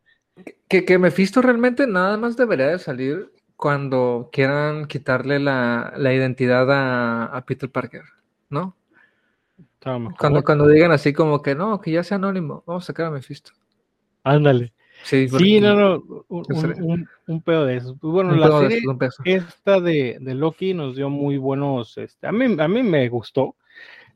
Que, que Mephisto realmente nada más debería de salir cuando quieran quitarle la, la identidad a, a Peter Parker, ¿no? Cuando, cuando digan así como que no, que ya sea anónimo, vamos a sacar a Mephisto. Ándale. Sí, Sí, no, no, un, en serio. un- un- un pedo de eso. Pues bueno, la de serie peso. esta de, de Loki nos dio muy buenos, este, a mí, a mí me gustó.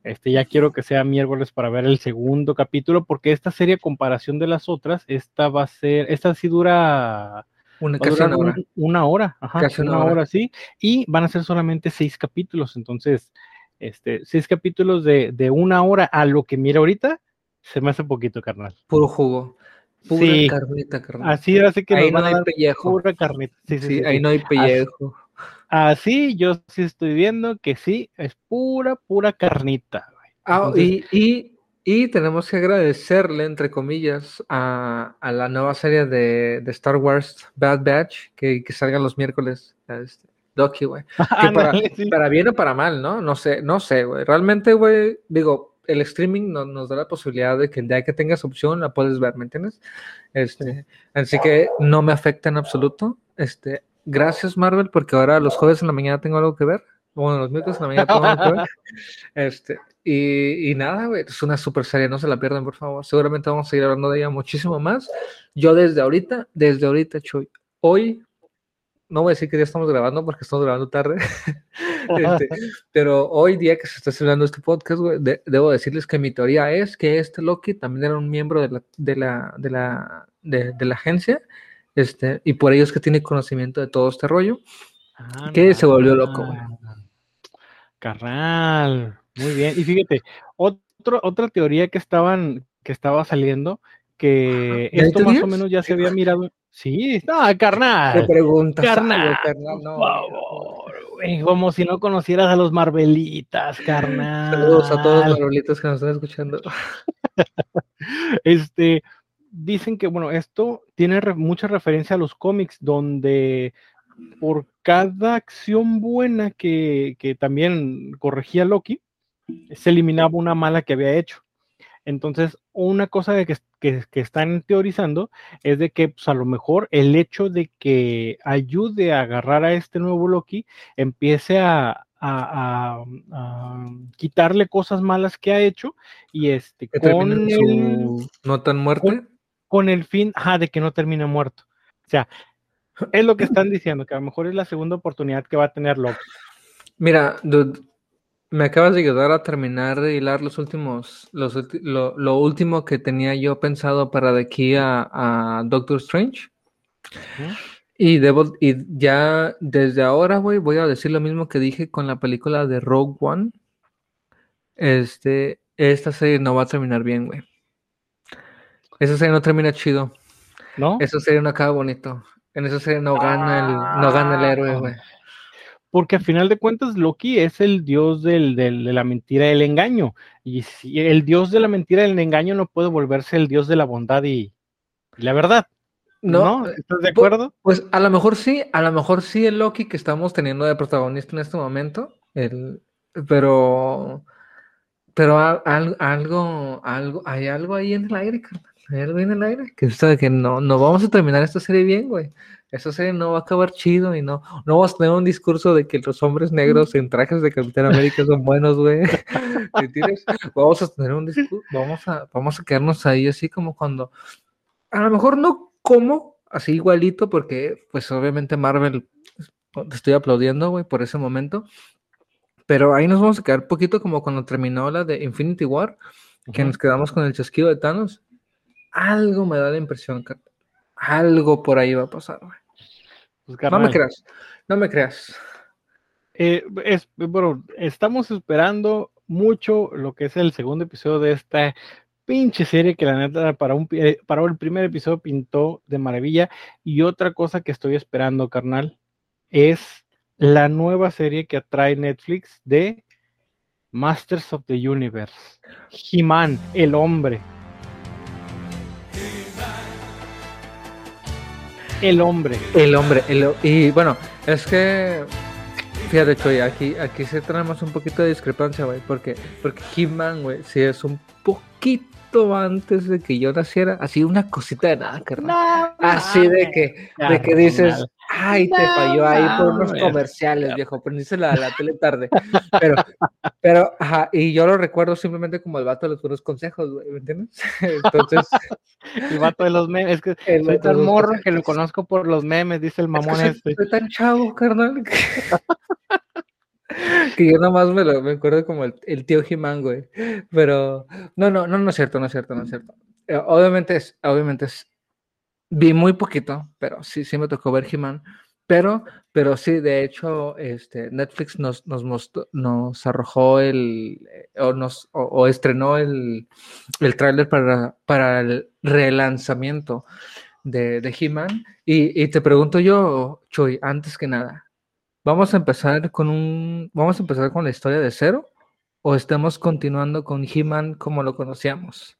Este, ya quiero que sea miércoles para ver el segundo capítulo, porque esta serie, a comparación de las otras, esta va a ser, esta sí dura, Una, casi hora. un- una hora, ajá, Casi una una hora. hora, sí, y van a ser solamente seis capítulos, entonces, este, seis capítulos de, de una hora a lo que mira ahorita, se me hace poquito, carnal. Puro jugo. Pura Sí. carnita, carnal. Así sí que ahí no hay pellejo. pura carnita. Sí, sí, ahí no hay pellejo. Así yo sí estoy viendo que sí, es pura, pura carnita. Ah, Entonces- y, y, y tenemos que agradecerle, entre comillas, a, a la nueva serie de, de Star Wars Bad Batch, que, que salga los miércoles. Este, Doki, güey. Sí. para bien o para mal, ¿no? No sé, no sé, güey. Realmente, güey, digo, el streaming no- nos da la posibilidad de que el día que tengas opción la puedes ver, ¿me entiendes? Este, así que no me afecta en absoluto. Este, gracias, Marvel, porque ahora los jueves en la mañana tengo algo que ver. Bueno, los miércoles en la mañana tengo algo que ver. Este, y, y nada, güey, es una super serie, no se la pierdan, por favor. Seguramente vamos a seguir hablando de ella muchísimo más. Yo desde ahorita, desde ahorita, Chuy, hoy, no voy a decir que ya estamos grabando porque estamos grabando tarde, este, pero hoy día que se está celebrando este podcast, güey, de- debo decirles que mi teoría es que este Loki también era un miembro de la, de la, de la, de, de la agencia, este, y por ello es que tiene conocimiento de todo este rollo. que se volvió loco, güey. Carnal, muy bien. Y fíjate, otro, otra teoría que estaban, que estaba saliendo, que ¿Ya hay esto más o menos ya se había mirado. Sí, no, Te carnal. preguntas, carnal, carnal, no, por favor, güey, como si no conocieras a los Marvelitas, carnal. Saludos a todos los marvelitos que nos están escuchando. Este, dicen que, bueno, esto tiene re- mucha referencia a los cómics, donde por cada acción buena que, que también corregía Loki, se eliminaba una mala que había hecho. Entonces, una cosa de que, que- que están teorizando es de que pues, a lo mejor el hecho de que ayude a agarrar a este nuevo Loki empiece a, a- a- a quitarle cosas malas que ha hecho y este con el, su no tan muerte. con el fin ajá, de que no termine muerto. O sea, es lo que están diciendo, que a lo mejor es la segunda oportunidad que va a tener Loki. Mira, dude, me acabas de ayudar a terminar de hilar los últimos, los, lo, lo último que tenía yo pensado para de aquí a, a Doctor Strange. Y debo, y ya desde ahora, güey, voy a decir lo mismo que dije con la película de Rogue One. Este, esta serie no va a terminar bien, güey. Esa serie no termina chido. ¿No? Esa serie no acaba bonito. En esa serie no gana el, no gana el héroe, güey. Porque a final de cuentas Loki es el dios del, del- de la mentira y el engaño. Y si el dios de la mentira y el engaño no puede volverse el dios de la bondad y, y la verdad. No, ¿No? ¿Estás de acuerdo? Pues a lo mejor sí, a lo mejor sí el Loki que estamos teniendo de protagonista en este momento, el, pero, pero a- algo, algo, hay algo ahí en el aire, carnal, hay algo en el aire, que que no, no vamos a terminar esta serie bien, güey. Esta serie no va a acabar chido y no, no vamos a tener un discurso de que los hombres negros en trajes de Capitán América son buenos, güey. Vamos a tener un discurso, vamos a, vamos a quedarnos ahí así como cuando, a lo mejor no como así igualito, porque pues obviamente Marvel te estoy aplaudiendo, güey, por ese momento. Pero ahí nos vamos a quedar poquito como cuando terminó la de Infinity War, que nos quedamos con el chasquido de Thanos. Algo me da la impresión, que algo por ahí va a pasar, güey. Pues, No me creas, no me creas. eh, es, bueno, estamos esperando mucho lo que es el segundo episodio de esta pinche serie que la neta para, un, eh, para el primer episodio pintó de maravilla. Y otra cosa que estoy esperando, carnal, es la nueva serie que atrae Netflix de Masters of the Universe. He-Man, el hombre. El hombre. El hombre, el- y bueno, es que fíjate, Choy, aquí, aquí sí tenemos un poquito de discrepancia, güey, porque, porque He-Man, güey, sí es un poquito antes de que yo naciera, así una cosita de nada, carnal. Así de que, de que dices, ay, te No falló ahí por unos comerciales, viejo, prendiste la, la tele tarde. Pero, pero, ajá, y yo lo recuerdo simplemente como el vato de los buenos consejos, güey, ¿me entiendes? Entonces, El vato de los memes. Es que El soy tan morro consejos. que lo conozco por los memes, dice el Es que mamón soy, este. soy tan chavo, carnal. Que, que yo nomás me, lo, me acuerdo como el, el tío Jimán, güey. Pero no, no, no, no es cierto, no es cierto, no es cierto. Eh, obviamente es, obviamente es, vi muy poquito, pero sí, sí me tocó ver Jimán. Pero, pero sí, de hecho, este, Netflix nos, nos, mostró- nos arrojó el, eh, o, nos, o, o estrenó el, el tráiler para, para el relanzamiento de, de He-Man. Y, y te pregunto yo, Chuy, antes que nada, ¿vamos a empezar con un, vamos a empezar con la historia de cero? ¿O estamos continuando con He-Man como lo conocíamos?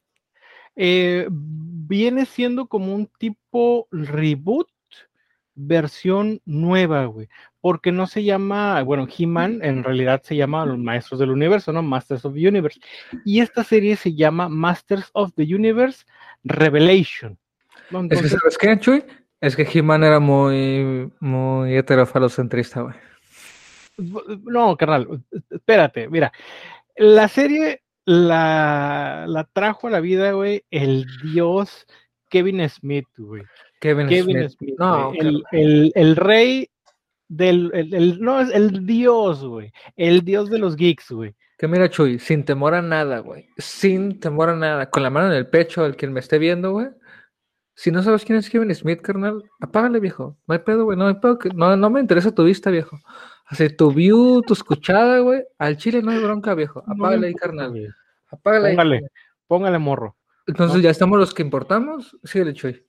Eh, viene siendo como un tipo reboot, versión nueva, güey. Porque no se llama, bueno, He-Man en realidad se llama Los Maestros del Universo, ¿no? Masters of the Universe. Y esta serie se llama Masters of the Universe Revelation. ¿no? Es que, ¿sabes qué, Chuy? Es que He-Man era muy, muy heterofalocentrista, güey. No, carnal, espérate, mira, la serie la, la trajo a la vida, güey, el dios Kevin Smith, güey. Kevin, Kevin Smith. Smith, No, el, el- el rey del, el, el- no, es el dios, güey, el dios de los geeks, güey. Que mira, Chuy, sin temor a nada, güey. Sin temor a nada. Con la mano en el pecho, el quien me esté viendo, güey. Si no sabes quién es Kevin Smith, carnal, apágale, viejo. No hay pedo, güey. No hay pedo. que- No, no me interesa tu vista, viejo. Así, tu view, tu escuchada, güey. Al chile no hay bronca, viejo. Apágale ahí, carnal. Apágale ahí. Póngale, póngale morro. Entonces, No. ya estamos los que importamos. Síguele, Chuy.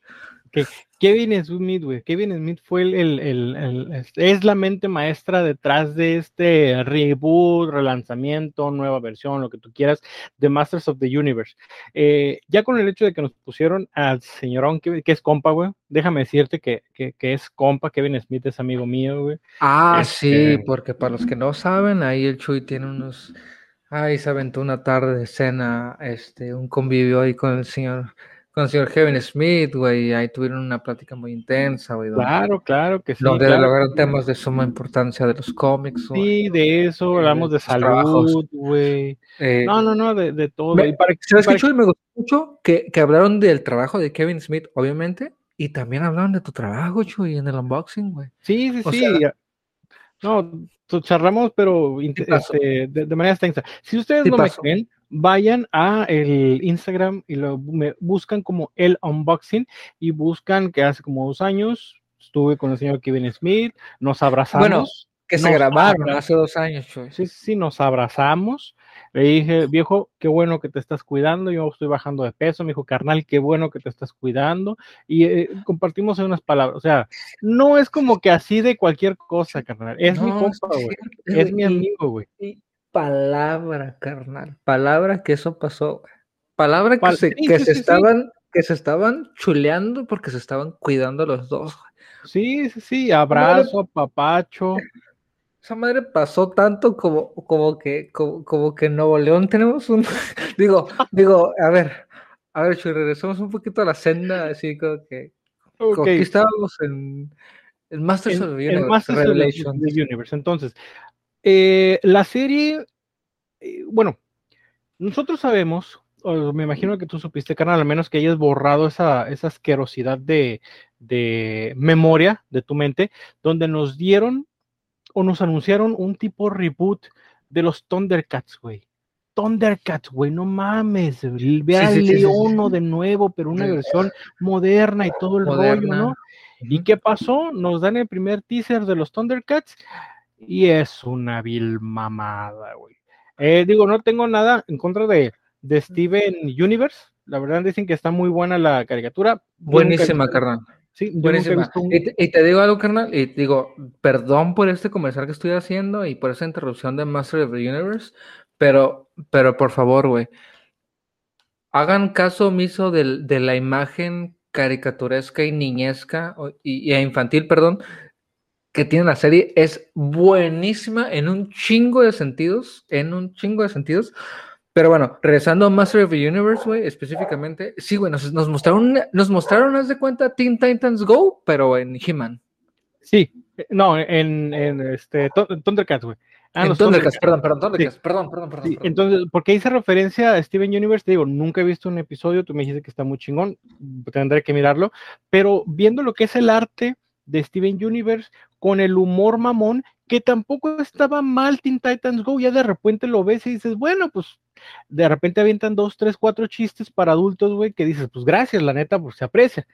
Que Kevin Smith, güey, Kevin Smith fue el, el, el, el- es la mente maestra detrás de este reboot, relanzamiento, nueva versión, lo que tú quieras, de Masters of the Universe. Eh, ya con el hecho de que nos pusieron al señorón que, que es compa, güey, déjame decirte que, que, que es compa, Kevin Smith es amigo mío, güey. Ah, Este- sí, porque para los que no saben, ahí el Chuy tiene unos. Ahí se aventó una tarde de cena, este, un convivio ahí con el señor, con el señor Kevin Smith, güey. Ahí tuvieron una plática muy intensa, güey, Claro, claro que sí. donde claro. dialogaron temas de suma importancia de los cómics, güey. Sí, de eso, hablamos de salud, güey. Eh, No, no, no, de, de todo. me- para que- ¿Sabes qué, para- Chuy? Me gustó mucho que, que hablaron del trabajo de Kevin Smith, obviamente, y también hablaron de tu trabajo, Chuy, en el unboxing, güey. Sí, sí, O sí. sea- no, charlamos, pero este, de, de manera extensa. Si ustedes Sí no me pasó. creen, vayan a el Instagram y lo me buscan como el unboxing y buscan que hace como dos años estuve con el señor Kevin Smith, nos abrazamos. Que se grabaron hace dos años, Chuy. Sí, sí, sí, nos abrazamos. Le dije, viejo, qué bueno que te estás cuidando. Yo estoy bajando de peso. Me dijo, carnal, qué bueno que te estás cuidando. Y eh, compartimos unas palabras. O sea, no es como que así de cualquier cosa, carnal. Es mi compa, güey. Es mi amigo, güey. y palabra, carnal. Palabra que eso pasó. Palabra que Pal- se, que sí, se sí, sí. estaban, que se estaban chuleando porque se estaban cuidando los dos. Sí, sí, sí. Abrazo, papacho. Esa madre pasó tanto como, como que, como, como que en Nuevo León tenemos un, digo, digo, a ver, a ver, Chuy, regresamos un poquito a la senda, así como que, como Ok. que estábamos en, en Masters en- of the en Universe, Masters of the Universe. Entonces, eh, la serie, eh, bueno, nosotros sabemos, o me imagino que tú supiste, carnal, al menos que hayas borrado esa, esa asquerosidad de, de memoria de tu mente, donde nos dieron o nos anunciaron un tipo reboot de los Thundercats, güey. Thundercats, güey, no mames, ve a sí, de nuevo, pero una versión moderna y todo el rollo, Moderna. ¿no? ¿Y qué pasó? Nos dan el primer teaser de los Thundercats y es una vil mamada, güey. Eh, digo, no tengo nada en contra de, de Steven Universe. La verdad dicen que está muy buena la caricatura. Buenísima, carnal. Sí, Buenísima. un- Y, te, y te digo algo, carnal, y te digo, perdón por este comercial que estoy haciendo y por esa interrupción de Master of the Universe, pero, pero por favor, güey, hagan caso omiso del- de, la imagen caricaturesca y niñesca, y, y infantil, perdón, que tiene la serie. Es buenísima en un chingo de sentidos, en un chingo de sentidos. Pero bueno, regresando a Master of the Universe, güey, específicamente, sí, güey, nos, nos mostraron, nos mostraron, haz de cuenta, Teen Titans Go, pero en He-Man. Sí, no, en, en este Thun- Thundercats, güey. Ah, en Thundercats, Thundercats. perdón, perdón, Thundercats, perdón, perdón, perdón. Sí, perdón. entonces, porque hice referencia a Steven Universe, te digo, nunca he visto un episodio, tú me dijiste que está muy chingón, tendré que mirarlo, pero viendo lo que es el arte de Steven Universe con el humor mamón, que tampoco estaba mal Teen Titans Go, ya de repente lo ves y dices, bueno, pues de repente avientan dos, tres, cuatro chistes para adultos, güey, que dices, pues gracias, la neta, pues se aprecia,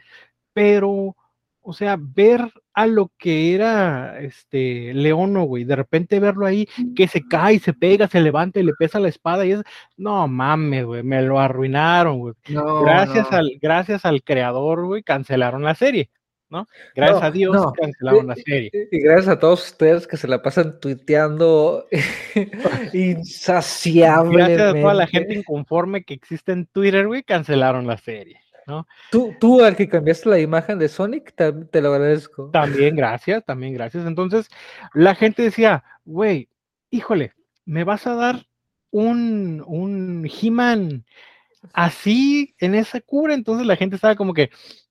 pero, o sea, ver a lo que era este Leono, güey, de repente verlo ahí, que se cae, se pega, se levanta y le pesa la espada y es, no mames, güey, me lo arruinaron, güey. No, gracias no. al, gracias al creador, güey, cancelaron la serie, ¿no? Gracias No, a Dios no. cancelaron la serie. Y, y gracias a todos ustedes que se la pasan tuiteando insaciablemente. Gracias a toda la gente inconforme que existe en Twitter, güey, cancelaron la serie. Tú, tú al que cambiaste la imagen de Sonic, te, te lo agradezco. También gracias, también gracias. Entonces, la gente decía, güey, híjole, me vas a dar un, un He-Man así en esa cura. Entonces la gente estaba como que, "Mm,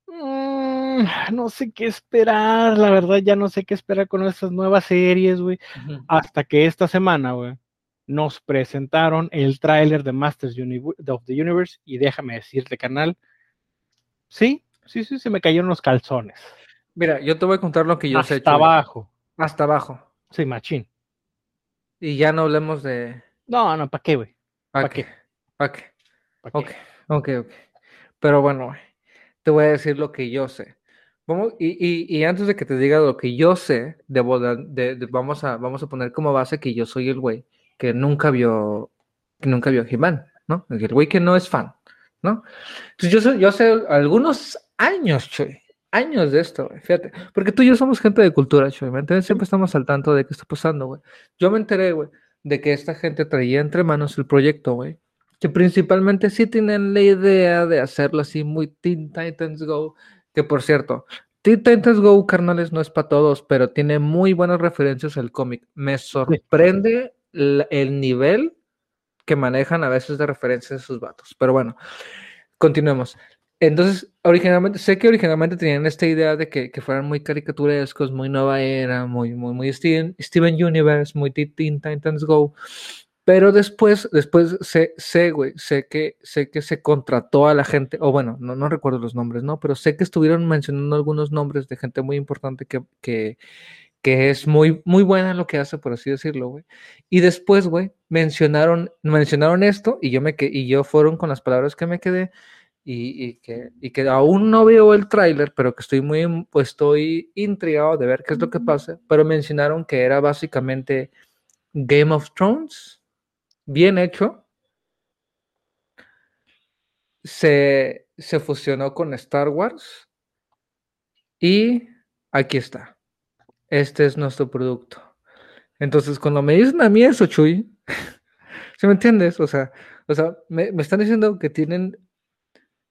no sé qué esperar, la verdad ya no sé qué esperar con estas nuevas series, güey. Hasta que esta semana, güey, nos presentaron el tráiler de Masters of the Universe y déjame decirte, canal, sí, sí, sí, se me cayeron los calzones. Mira, yo te voy a contar lo que yo sé. hasta abajo. Hasta abajo. Sí, machín. Y ya no hablemos de. No, no, ¿para qué, güey? ¿Para ¿Pa' qué? qué? ¿Para qué? ¿Pa' qué? Ok, ok, ok. Pero bueno, güey, te voy a decir lo que yo sé. Vamos, y, y- y antes de que te diga lo que yo sé, de, de- de- vamos, a, vamos a poner como base que yo soy el güey que nunca vio, que nunca vio He-Man, ¿no? El güey que no es fan, ¿no? Entonces yo, sé- yo hace algunos años, Chuy, años de esto, güey, fíjate. Porque tú y yo somos gente de cultura, Chuy, ¿me entiendes? Siempre estamos al tanto de qué está pasando, güey. Yo me enteré, güey, de que esta gente traía entre manos el proyecto, güey. Que principalmente sí tienen la idea de hacerlo así muy Teen Titans Go. Que por cierto, Teen Titans Go, carnales, no es para todos, pero tiene muy buenas referencias al cómic. Me sorprende el nivel que manejan a veces de referencias sus vatos. Pero bueno, continuemos. Entonces, originalmente, sé que originalmente tenían esta idea de que, que fueran muy caricaturescos, muy nueva era, muy, muy, muy Steven, Steven Universe, muy Teen Titans Go. Pero después, después sé, sé, güey, sé que, sé que se contrató a la gente, o bueno, no, no recuerdo los nombres, ¿no? Pero sé que estuvieron mencionando algunos nombres de gente muy importante que, que, que es muy, muy buena en lo que hace, por así decirlo, güey. Y después, güey, mencionaron, mencionaron esto y yo me que y yo fueron con las palabras que me quedé y, y que, y que aún no veo el tráiler, pero que estoy muy, pues estoy intrigado de ver qué es lo que pasa, pero mencionaron que era básicamente Game of Thrones, bien hecho, se, se fusionó con Star Wars y aquí está. Este es nuestro producto. Entonces, cuando me dicen a mí eso, Chuy, ¿se me entiendes? O sea, o sea me, me están diciendo que tienen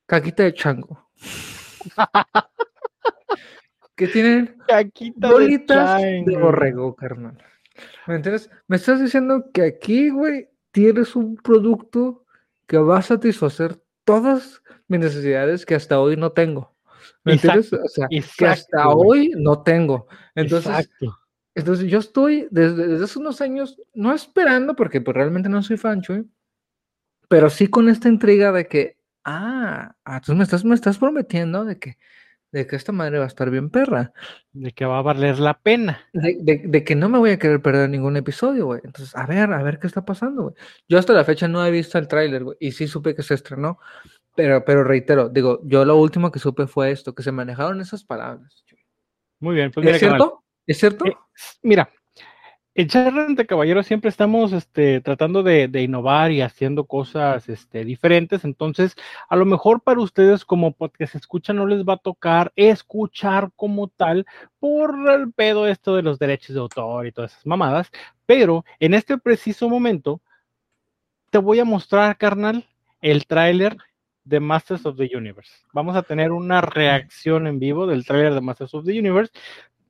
caquita de chango. que tienen Caquita de bolitas de, chango. borrego, carnal. ¿Me entiendes? Me estás diciendo que aquí, güey, tienes un producto que va a satisfacer todas mis necesidades que hasta hoy no tengo. ¿Me entiendes? Exacto, O sea, que exacto, hasta güey. hoy no tengo. Entonces, Exacto. entonces yo estoy desde, desde hace unos años, no esperando, porque pues realmente no soy fan, Chuy, pero sí con esta intriga de que, ah, ah, entonces me estás, me estás prometiendo de que, de que esta madre va a estar bien perra, De que va a valer la pena. de, de- de que no me voy a querer perder ningún episodio, güey. Entonces, a ver, a ver qué está pasando, güey. Yo hasta la fecha no he visto el tráiler, güey, y sí supe que se estrenó, pero, pero reitero, digo, yo lo último que supe fue esto, que se manejaron esas palabras. Muy bien, pues mira, ¿Es cierto? ¿Es cierto? Eh, Mira, en Charla entre Caballeros siempre estamos este, tratando de, innovar y haciendo cosas este, diferentes. Entonces, a lo mejor para ustedes, como podcast escuchan, no les va a tocar escuchar como tal por el pedo esto de los derechos de autor y todas esas mamadas. Pero en este preciso momento, te voy a mostrar, carnal, el tráiler de Masters of the Universe. Vamos a tener una reacción en vivo del tráiler de Masters of the Universe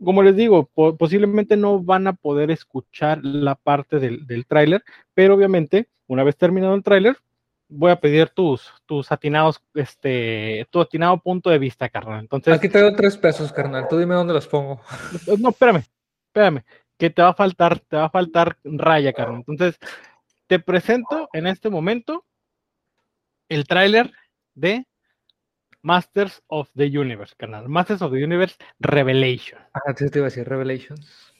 como les digo, po- posiblemente no van a poder escuchar la parte del, del tráiler, pero obviamente, una vez terminado el tráiler, voy a pedir tus, tus atinados, este, tu atinado punto de vista, carnal. Entonces, Aquí traigo tres pesos, carnal. Tú dime dónde los pongo. no, espérame, espérame, que te va a faltar, te va a faltar raya, carnal. Entonces, te presento en este momento el tráiler de Masters of the Universe, carnal. Masters of the Universe Revelation. Ah, te iba a decir Revelations.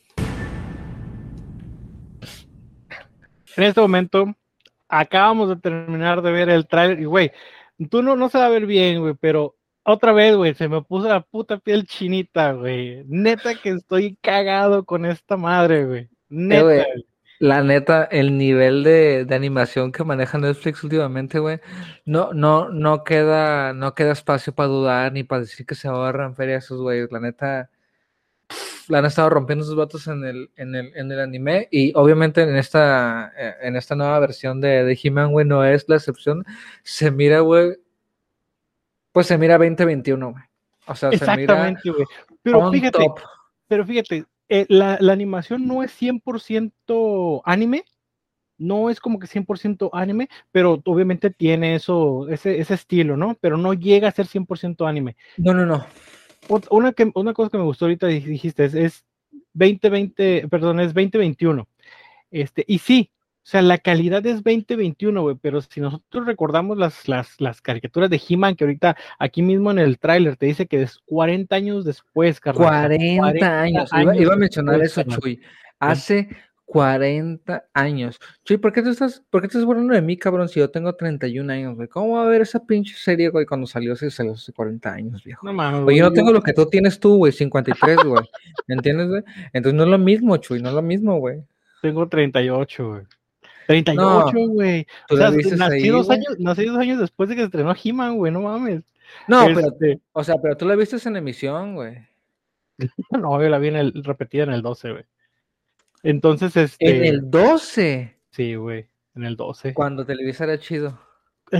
En este momento, acabamos de terminar de ver el tráiler y, güey, tú no, no se va a ver bien, güey, pero otra vez, güey, se me puso la puta piel chinita, güey. Neta que estoy cagado con esta madre, güey. Neta. güey. La neta, el nivel de, de animación que maneja Netflix últimamente, güey, no, no, no queda, no queda espacio para dudar ni para decir que se ahorran feria esos güeyes. La neta, pff, la han estado rompiendo sus vatos en el, en el, en el anime. Y obviamente en esta, eh, en esta nueva versión de, de He-Man, güey, no es la excepción. Se mira, güey, pues se mira 2021, güey. O sea, se mira Exactamente, güey. Pero fíjate, top. pero fíjate, eh, la, la animación no es 100% anime, no es como que 100% anime, pero obviamente tiene eso, ese, ese estilo, ¿no? Pero no llega a ser 100% anime. No, no, no. Una, que, una cosa que me gustó ahorita dij- dijiste es, es 2020, perdón, es 2021. Este, y sí, sea, la calidad es 2021, güey, pero si nosotros recordamos las, las, las caricaturas de He-Man, que ahorita aquí mismo en el tráiler te dice que es 40 años después, carnal. 40, 40 años. Iba, años iba a mencionar después, eso. Chuy. Hace 40 años. Chuy, ¿por qué te estás, por qué te estás burlando de mí, cabrón, si yo tengo 31 años, güey? ¿Cómo va a ver esa pinche serie, güey, cuando salió, si salió hace 40 años, viejo? No mames, Güey, yo no tengo lo que tú tienes tú, güey, 53, güey. ¿Me entiendes, güey? Entonces no es lo mismo, Chuy, no es lo mismo, güey. tengo 38, güey. 38, güey. Tú O sea, nací, ahí, dos años, nací dos años después de que se estrenó He-Man, güey, no mames. No, pero, Este, o sea, pero tú la viste en emisión, güey. no, yo la vi en el, repetida en el 12, güey. Entonces, este. En el 12, Sí, güey. En el 12. cuando Televisa era chido.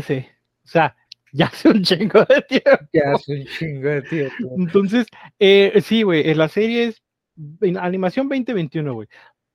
Sí. O sea, ya hace un chingo de tiempo. Ya es un chingo de tiempo. Entonces, eh, sí, güey, eh, la serie es en animación 2021, güey.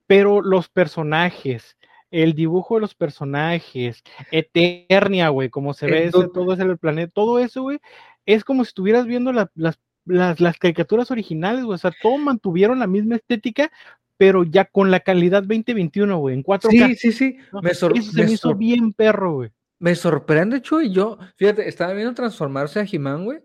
Pero los personajes, el dibujo de los personajes, Eternia, güey, como se ve ese- Entonces- todo ese el planeta, todo eso, güey, es como si estuvieras viendo la- las, las, las caricaturas originales, güey. O sea, todo mantuvieron la misma estética, pero ya con la calidad 2021, güey, en 4K. Sí, sí, sí. ¿no? Me, Eso se me me hizo bien perro, güey. me sorprende, Chuy. Yo, fíjate, estaba viendo transformarse a He-Man, güey.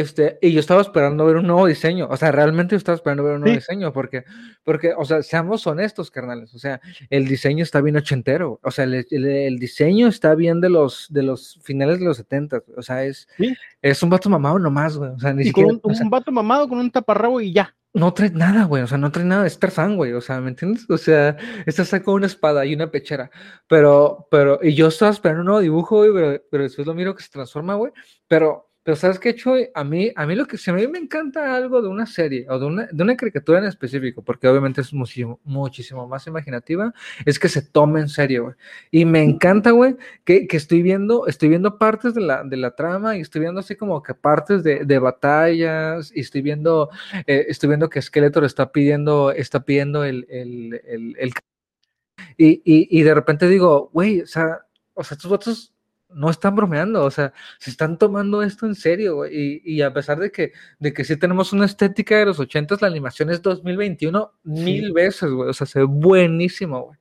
Este, y yo estaba esperando ver un nuevo diseño. O sea, realmente yo estaba esperando ver un nuevo Sí. diseño. Porque, porque, o sea, seamos honestos, carnales. O sea, el diseño está bien ochentero. O sea, el, el- el diseño está bien de los, de los finales de los 70. O sea, es, Sí. es un vato mamado nomás, güey. O sea, ni Y con siquiera. un, o sea, un vato mamado con un taparrabo y ya. no trae nada, güey. O sea, no trae nada. Es Tarzán, güey. O sea, ¿me entiendes? O sea, está sacó una espada y una pechera. Pero, pero, y yo estaba esperando un nuevo dibujo, güey, pero, pero después lo miro que se transforma, güey. Pero, pero ¿sabes qué, Choy? A mí, a mí lo que, si a mí me encanta algo de una serie o de una, de una caricatura en específico, porque obviamente es muchísimo, muchísimo más imaginativa, es que se tome en serio, güey. Y me encanta, güey, que, que estoy viendo, estoy viendo partes de la, de la trama y estoy viendo así como que partes de, de batallas y estoy viendo, eh, estoy viendo que Skeletor está pidiendo, está pidiendo el, el, el, el- y, y, y de repente digo, güey, o sea, o sea, estos vatos no están bromeando, o sea, se están tomando esto en serio, güey. Y, y a pesar de que, de que sí tenemos una estética de los ochentas, la animación es 2021 mil veces, güey. O sea, se ve buenísimo, güey.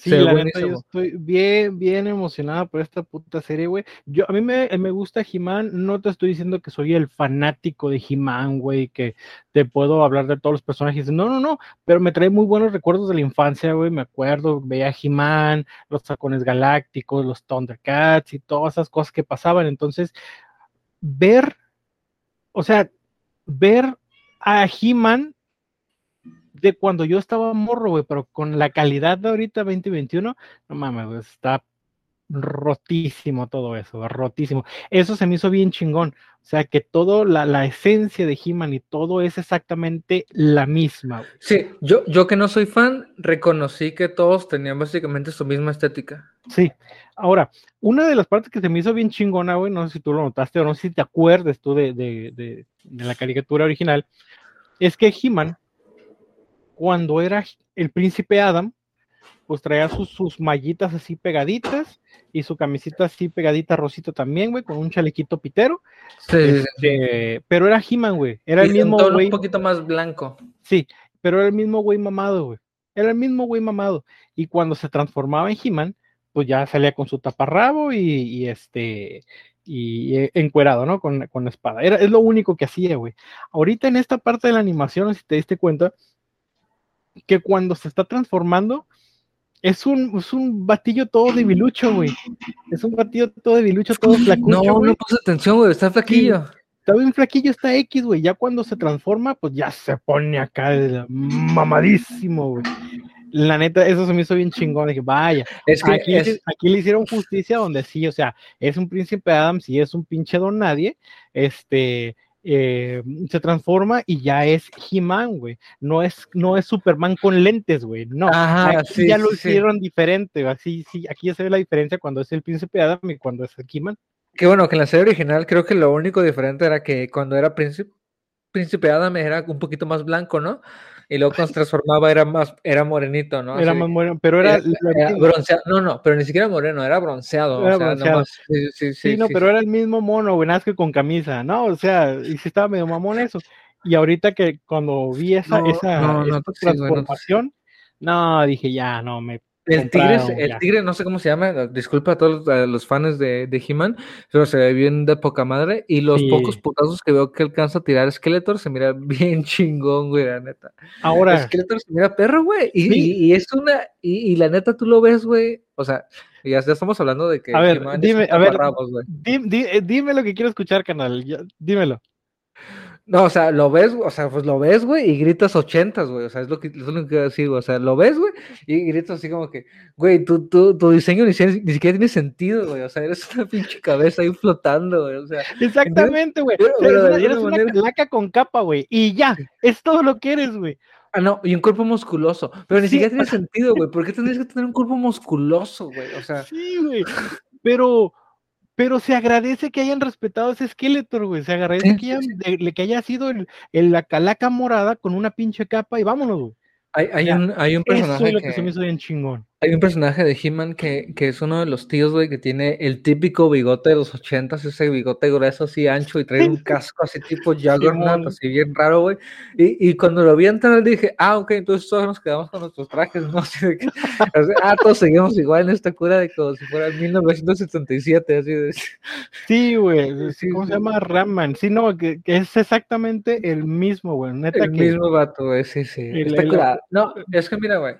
Sí, la neta, yo estoy bien, bien emocionada por esta puta serie, güey. Yo, a mí me, me gusta He-Man, no te estoy diciendo que soy el fanático de He-Man, güey, que te puedo hablar de todos los personajes. No, no, no, pero me trae muy buenos recuerdos de la infancia, güey. Me acuerdo, veía He-Man, los tacones galácticos, los Thundercats y todas esas cosas que pasaban. Entonces, ver, o sea, ver a He-Man de cuando yo estaba morro, güey, pero con la calidad de ahorita 2021, no mames, güey, está rotísimo todo eso, rotísimo. Eso se me hizo bien chingón. O sea, que todo, la, la esencia de He-Man y todo es exactamente la misma, güey. Sí, yo, yo que no soy fan, reconocí que todos tenían básicamente su misma estética. Sí. Ahora, una de las partes que se me hizo bien chingona, güey, no sé si tú lo notaste o no sé si te acuerdes tú de, de, de, de la caricatura original, es que He-Man, cuando era el príncipe Adam, pues traía sus, sus mallitas así pegaditas y su camisita así pegadita rosita también, güey, con un chalequito pitero. Sí. Este, pero era He-Man, güey. Era el Y mismo güey. un poquito más blanco. Sí, pero era el mismo güey mamado, güey. Era el mismo güey mamado. Y cuando se transformaba en He-Man, pues ya salía con su taparrabo y, y este y encuerado, ¿no? Con, con la espada. Era, es lo único que hacía, güey. Ahorita en esta parte de la animación, si te diste cuenta, que cuando se está transformando, es un, es un batillo todo debilucho, güey. Es un batillo todo debilucho, todo flacucho, No, güey. no puse atención, güey, está flaquillo. Está bien flaquillo, está X, güey. Ya cuando se transforma, pues ya se pone acá de- mamadísimo, güey. La neta, eso se me hizo bien chingón. Dije, vaya, Es que aquí, es- aquí le hicieron justicia donde sí, o sea, es un príncipe Adams y es un pinche don nadie. Este eh, se transforma y ya es He-Man, güey. No es, no es Superman con lentes, güey. No. Ajá, aquí sí, ya lo sí, sí. hicieron diferente. Así, sí, aquí ya se ve la diferencia cuando es el príncipe Adam y cuando es el He-Man. Que bueno, que en la serie original creo que lo único diferente era que cuando era príncipe, príncipe Adam era un poquito más blanco, ¿no? Y luego cuando se transformaba era más, era morenito, ¿no? Era Así más bueno, pero era, era- la- era bronceado. No, no, pero ni siquiera moreno, era bronceado. Era o sea, bronceado. nomás- sí, sí, sí, Sí, no, pero era el mismo mono, más que con camisa, ¿no? O sea, y sí estaba medio mamón eso. Y ahorita que cuando vi esa, No, esa, no, no, no, transformación, no, dije, ya, no, me El tigre, el tigre, no sé cómo se llama, disculpa a todos los, a los fans de, de He-Man, pero se ve bien de poca madre. Y los Sí. pocos putazos que veo que alcanza a tirar Skeletor se mira bien chingón, güey, la neta. Ahora, Skeletor se mira perro, güey. Y, Sí. y- y es una. Y, y la neta tú lo ves, güey. O sea, ya, ya estamos hablando de que. A ver, dime, a ver, taparrabos, güey. di- di- eh, dime lo que quieres escuchar, canal, ya, dímelo. No, o sea, lo ves, o sea, pues lo ves, güey, y gritas ochentas, güey. O sea, es lo que, es lo que quiero decir, güey. O sea, lo ves, güey, y gritas así como que, güey, tu, tu, tu diseño ni, ni siquiera tiene sentido, güey. O sea, eres una pinche cabeza ahí flotando, güey. O sea, Exactamente, güey. Pero eres una, eres una calaca con capa, güey. Y ya, es todo lo que eres, güey. ah, no, y un cuerpo musculoso. Pero ni Sí, siquiera tiene sentido, güey. ¿Por qué tendrías que tener un cuerpo musculoso, güey? O sea, Sí, güey. Pero, pero se agradece que hayan respetado ese Skeletor, güey. Se agradece Sí, que, sí, hayan- de- que haya sido el, el- la calaca morada con una pinche capa y vámonos, güey. hay, hay Ya, un, hay un Eso personaje es lo que, que, se me hizo bien chingón. Hay un personaje de He-Man que, que es uno de los tíos, güey, que tiene el típico bigote de los ochentas, ese bigote grueso así ancho y trae un casco así tipo Juggernaut, así bien raro, güey. Y, y cuando lo vi entrar dije, ah, ok, entonces todos nos quedamos con nuestros trajes, ¿no? Así de que, ah, todos seguimos igual en esta cura de como si fuera 1977, así de... Sí, güey. Sí, ¿Cómo se llama? Ramman. Sí, no, que, que es exactamente el mismo, güey. Neta El que. mismo vato, güey, sí, sí. El- Está el- curado. No, es que mira, güey.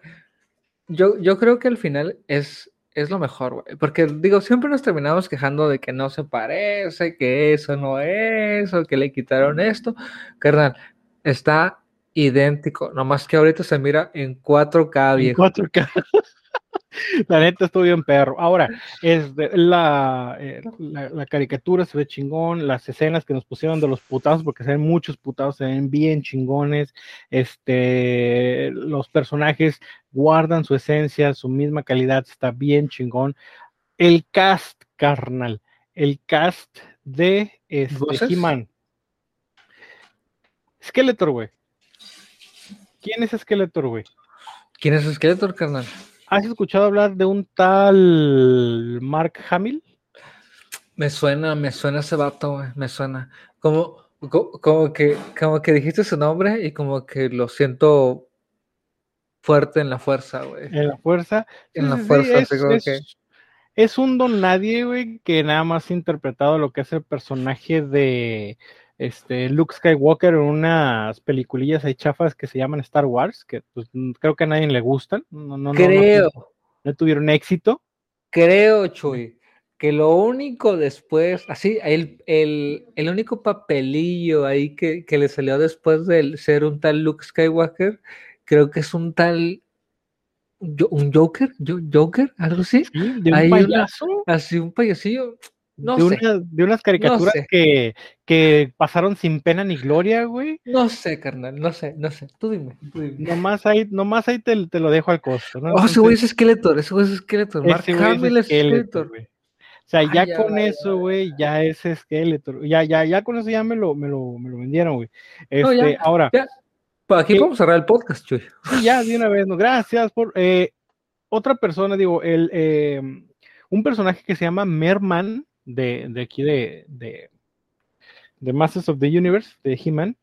Yo, yo creo que al final es, es lo mejor, güey. Porque, digo, siempre nos terminamos quejando de que no se parece, que eso no es, o que le quitaron esto. Carnal, está idéntico. Nomás que ahorita se mira en 4K, en viejo. 4K. La neta estuvo bien perro. Ahora, es de- la, eh, la, la caricatura se ve chingón, las escenas que nos pusieron de los putazos, porque se ven muchos putazos, se ven bien chingones. Este, los personajes guardan su esencia, su misma calidad, está bien chingón. El cast, carnal, el cast de este. He-Man. Skeletor, güey. ¿Quién es Skeletor, güey? ¿Quién es Skeletor, carnal? ¿Has escuchado hablar de un tal Mark Hamill? Me suena, me suena ese vato, güey. Me suena. Como, co- como, que, como que dijiste su nombre y como que lo siento fuerte en la fuerza, güey. En la fuerza. En Sí, la sí, fuerza, es, es- que- es un don nadie, güey, que nada más ha interpretado lo que es el personaje de este Luke Skywalker en unas peliculillas ahí chafas que se llaman Star Wars, que pues, creo que a nadie le gustan. No, no, Creo, no tuvieron éxito. creo, Chuy, que lo único después, así, el, el, el único papelillo ahí que, que le salió después de ser un tal Luke Skywalker, creo que es un tal, un Joker, Joker, algo así, ¿sí? De un Hay una- payaso. así un payasillo, no de, sé, una- de unas caricaturas sé. que, que pasaron sin pena ni gloria, güey. no sé, carnal, no sé, no sé, tú dime, tú dime. Nomás ahí, nomás ahí te, te lo dejo al costo, ¿no? Oh, ese güey es Skeletor, ese güey es Skeletor, Mark es Hamill es Skeletor, güey. O sea, ya Ay, ya con eso, güey, ya es Skeletor. Ya, ya, ya con eso ya me lo, me lo, me lo vendieron, güey. Este, No, ya. ahora, Ya, pues aquí ¿Qué? podemos cerrar el podcast, Chuy. sí, ya de una vez, ¿no? Gracias por. eh, otra persona, digo, el, eh, un personaje que se llama Merman, de, de aquí de, de, de Masters of the Universe, de He-Man.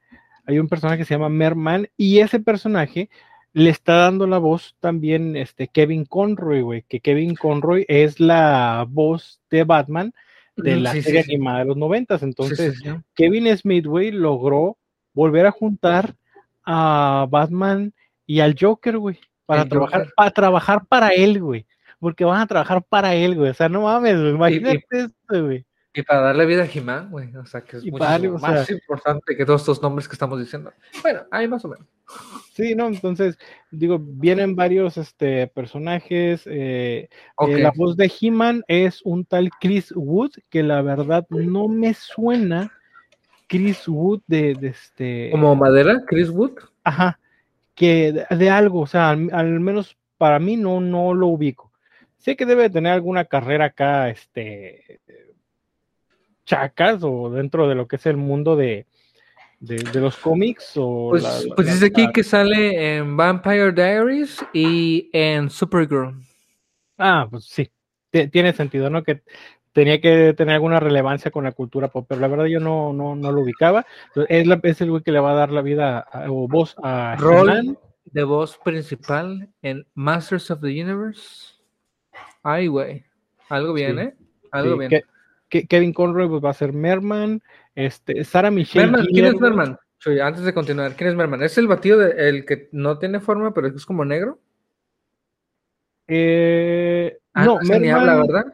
Hay un personaje que se llama Merman, y ese personaje le está dando la voz también este Kevin Conroy, güey, que Kevin Conroy es la voz de Batman de Mm, la sí, serie sí. animada de los noventas. Entonces. Kevin Smith, güey, logró volver a juntar a Batman y al Joker, güey, para El trabajar, Joker. para trabajar para él, güey. Porque van a trabajar para él, güey. O sea, no mames, güey. Imagínate esto, güey. Y para darle vida a He-Man, güey. O sea, que es Y mucho o más sea- importante que todos estos nombres que estamos diciendo. Bueno, ahí más o menos. Sí, no, entonces, digo, vienen varios este, personajes. eh, eh, la voz de He-Man es un tal Chris Wood, que la verdad no me suena Chris Wood de, de este. Como Madera, Chris Wood. Ajá, que de, de algo, o sea, al, al menos para mí no, no lo ubico. Sé que debe de tener alguna carrera acá, este, chacas o dentro de lo que es el mundo de, de, de los cómics o Pues, la- la- pues la- aquí que sale en Vampire Diaries y en Supergirl. Ah, pues sí, tiene sentido, ¿no? Que tenía que tener alguna relevancia con la cultura pop, pero la verdad yo no, no, no lo ubicaba. Es, la- es el güey que le va a dar la vida a- o voz a Rol He-Man. de voz principal en Masters of the Universe. Ay, güey. Algo bien, Sí. ¿eh? Algo Sí, bien. Kevin Conroy pues, va a ser Merman, este, Sarah Michelle. Merman, ¿quién es. Merman? Chuy, antes de continuar, ¿quién es Merman? ¿Es el batido de- el que no tiene forma, pero es como negro? Eh, Ah, no, ese ni Merman, habla, ¿verdad?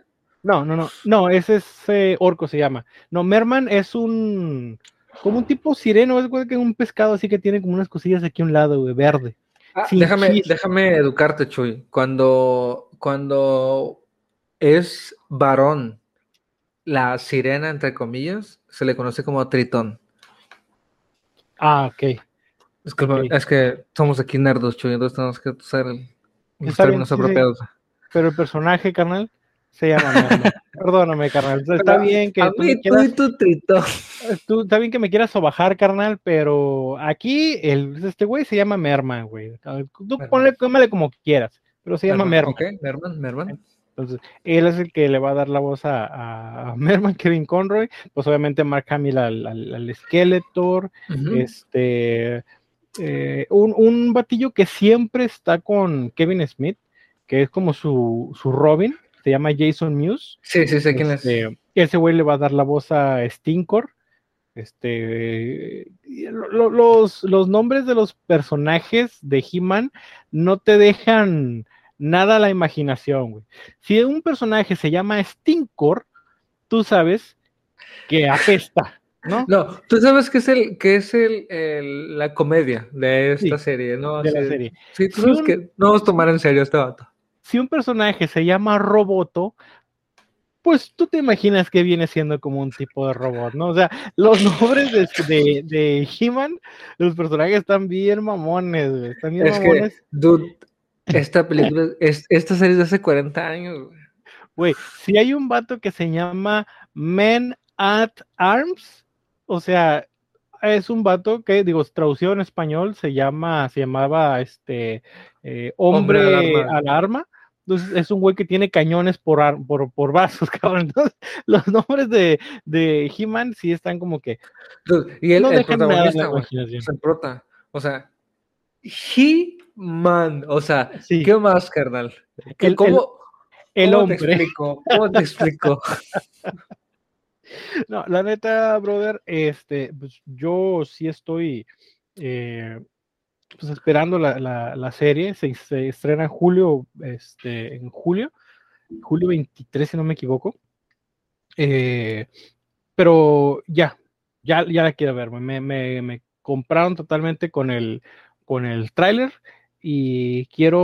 no, no, no, no, ese es eh, Orco se llama. No, Merman es un, como un tipo sireno, es que un pescado así que tiene como unas cosillas aquí a un lado, güey, verde. Ah, déjame, déjame educarte, Chuy. Cuando, cuando es varón, la sirena, entre comillas, se le conoce como tritón. Ah, ok. Es que, Ok. es que somos aquí nerdos, Chuy, entonces tenemos que usar el- los bien, términos sí, sí. apropiados. Pero el personaje, carnal, se llama. Perdóname, carnal. Está Pero bien que a tú mí, me tú quieras y tu tritón. Tú, está bien que me quieras sobajar, carnal, pero aquí el, este güey se llama Merman, güey. Tú ponle, como quieras, pero se llama Merman. Ok, Merman, Merman. Entonces, él es el que le va a dar la voz a, a- Merman, Kevin Conroy, pues obviamente Mark Hamill al, al, al Skeletor, este, eh, un, un batillo que siempre está con Kevin Smith, que es como su, su Robin, se llama Jason Mewes. Sí, sí, sé quién es. Este, ese güey le va a dar la voz a Stinkor. Este, lo- los, los nombres de los personajes de He-Man no te dejan nada a la imaginación, güey. Si un personaje se llama Stinkor, tú sabes que apesta, ¿no? No, tú sabes que es el, que es el, el- la comedia de esta Sí, serie, ¿no? de la serie. Sí, tú Si sabes un- que no vamos a tomar en serio a este vato. Si un personaje se llama Roboto, pues tú te imaginas que viene siendo como un tipo de robot, ¿no? O sea, los nombres de, de, de He-Man, los personajes están bien mamones, güey. Están bien Es que, mamones. dude, esta película, es, esta serie es de hace 40 años. güey. Güey, si hay un vato que se llama Men at Arms, o sea, es un vato que, digo, traducido en español, se llama, se llamaba este eh, hombre, Hombre al arma. Entonces es un güey que tiene cañones por, ar- por, por vasos, cabrón. Entonces, los nombres de, de He-Man sí están como que Dude, y el, no el protagonista, la güey, el prota. O sea, He-Man. O sea, Sí. ¿qué más, carnal? ¿Qué- El- ¿Cómo, El cómo te hombre. explico? ¿Cómo te explico? No, la neta, brother, este, pues yo sí estoy eh, pues esperando la, la- la serie. Se, se estrena en julio, este, en julio, julio 23, si no me equivoco. Eh, pero ya, ya, ya la quiero ver. Me, me, me compraron totalmente con el, con el tráiler y quiero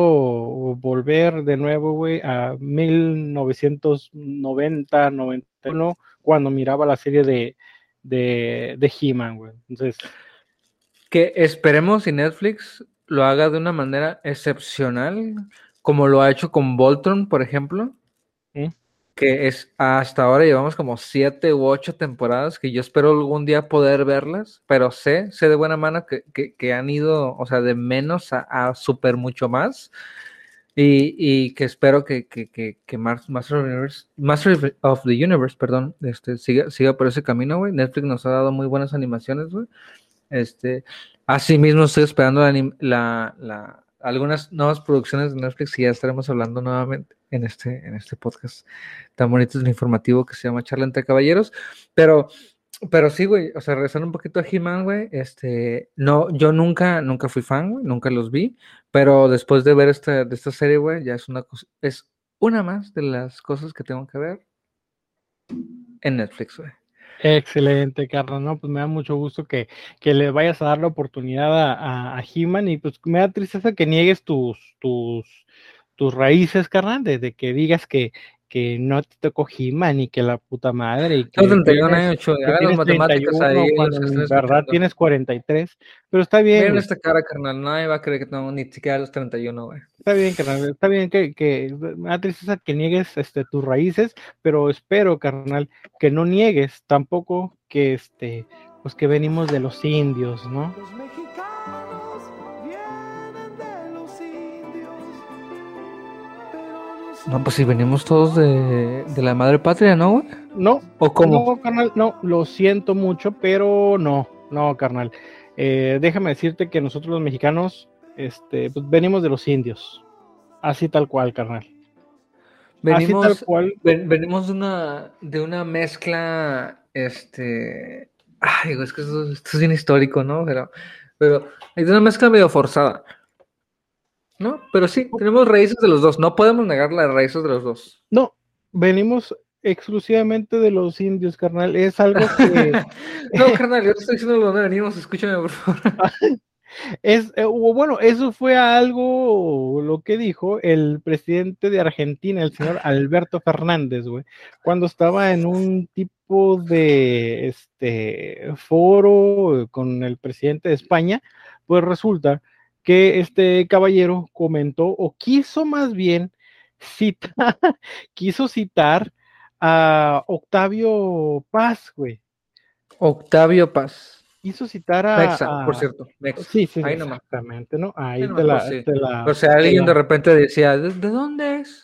volver de nuevo, güey, a 1990, 91, cuando miraba la serie de, de, de He-Man, güey. Entonces, que esperemos si Netflix lo haga de una manera excepcional, como lo ha hecho con Voltron, por ejemplo, ¿Mm? que es hasta ahora llevamos como siete u ocho temporadas que yo espero algún día poder verlas, pero sé, sé de buena mano que, que- que han ido, o sea, de menos a, a súper mucho más. Y, y que espero que, que, que, que Master, of the Universe, Master of the Universe, perdón, este, siga, siga por ese camino, güey. Netflix nos ha dado muy buenas animaciones, güey. Este, asimismo estoy esperando algunas nuevas producciones de Netflix y ya estaremos hablando nuevamente en este, en este podcast tan bonito y informativo que se llama Charla entre Caballeros. Pero, pero sí, güey, o sea, regresando un poquito a He-Man, güey, este, no, yo nunca, nunca fui fan, güey, nunca los vi, pero después de ver esta, de esta serie, güey, ya es una cosa, es una más de las cosas que tengo que ver en Netflix, güey. Excelente, Carlos, ¿no? Pues me da mucho gusto que, que le vayas a dar la oportunidad a, a, a He-Man y pues me da tristeza que niegues tus, tus, tus raíces, carnal, desde que digas que, que no te tocó He-Man y que la puta madre y que Tengo 31 tienes- años, que tienes matemáticas 31 ahí. cuando en verdad escuchando. tienes 43, pero está bien, Miren esta cara, carnal. Nadie va a creer que tengo ni siquiera los 31, güey. está bien, carnal, está bien que, que me da tristeza que niegues este, tus raíces, pero espero, carnal, que no niegues tampoco que este, pues que venimos de los indios, ¿no? Los mexicanos no pues si venimos todos de, de la madre patria, ¿no, güey? No, ¿O cómo? no, carnal, no, lo siento mucho, pero no, no, carnal. Eh, déjame decirte que nosotros los mexicanos, este, pues venimos de los indios, así tal cual, carnal. así Venimos, tal cual. ven- venimos de una, de una mezcla, este... Ay, es que esto, esto es bien histórico, ¿no? Pero, pero es una mezcla medio forzada. ¿No? Pero sí, tenemos raíces de los dos. No podemos negar las raíces de los dos. No, venimos exclusivamente de los indios, carnal. Es algo que No, carnal, yo te estoy diciendo de dónde venimos, escúchame, por favor. es, eh, bueno, eso fue algo lo que dijo el presidente de Argentina, el señor Alberto Fernández, güey, cuando estaba en un tipo de este foro con el presidente de España, pues resulta que este caballero comentó o quiso más bien citar, quiso citar a Octavio Paz, güey. Octavio Paz. Quiso citar a. Mexa, por a- cierto. Mexa. Sí, sí, Ahí nomás. exactamente, ¿no? Ahí te la, pues sí. te la- O sea, alguien la- de repente decía, ¿de, de dónde es?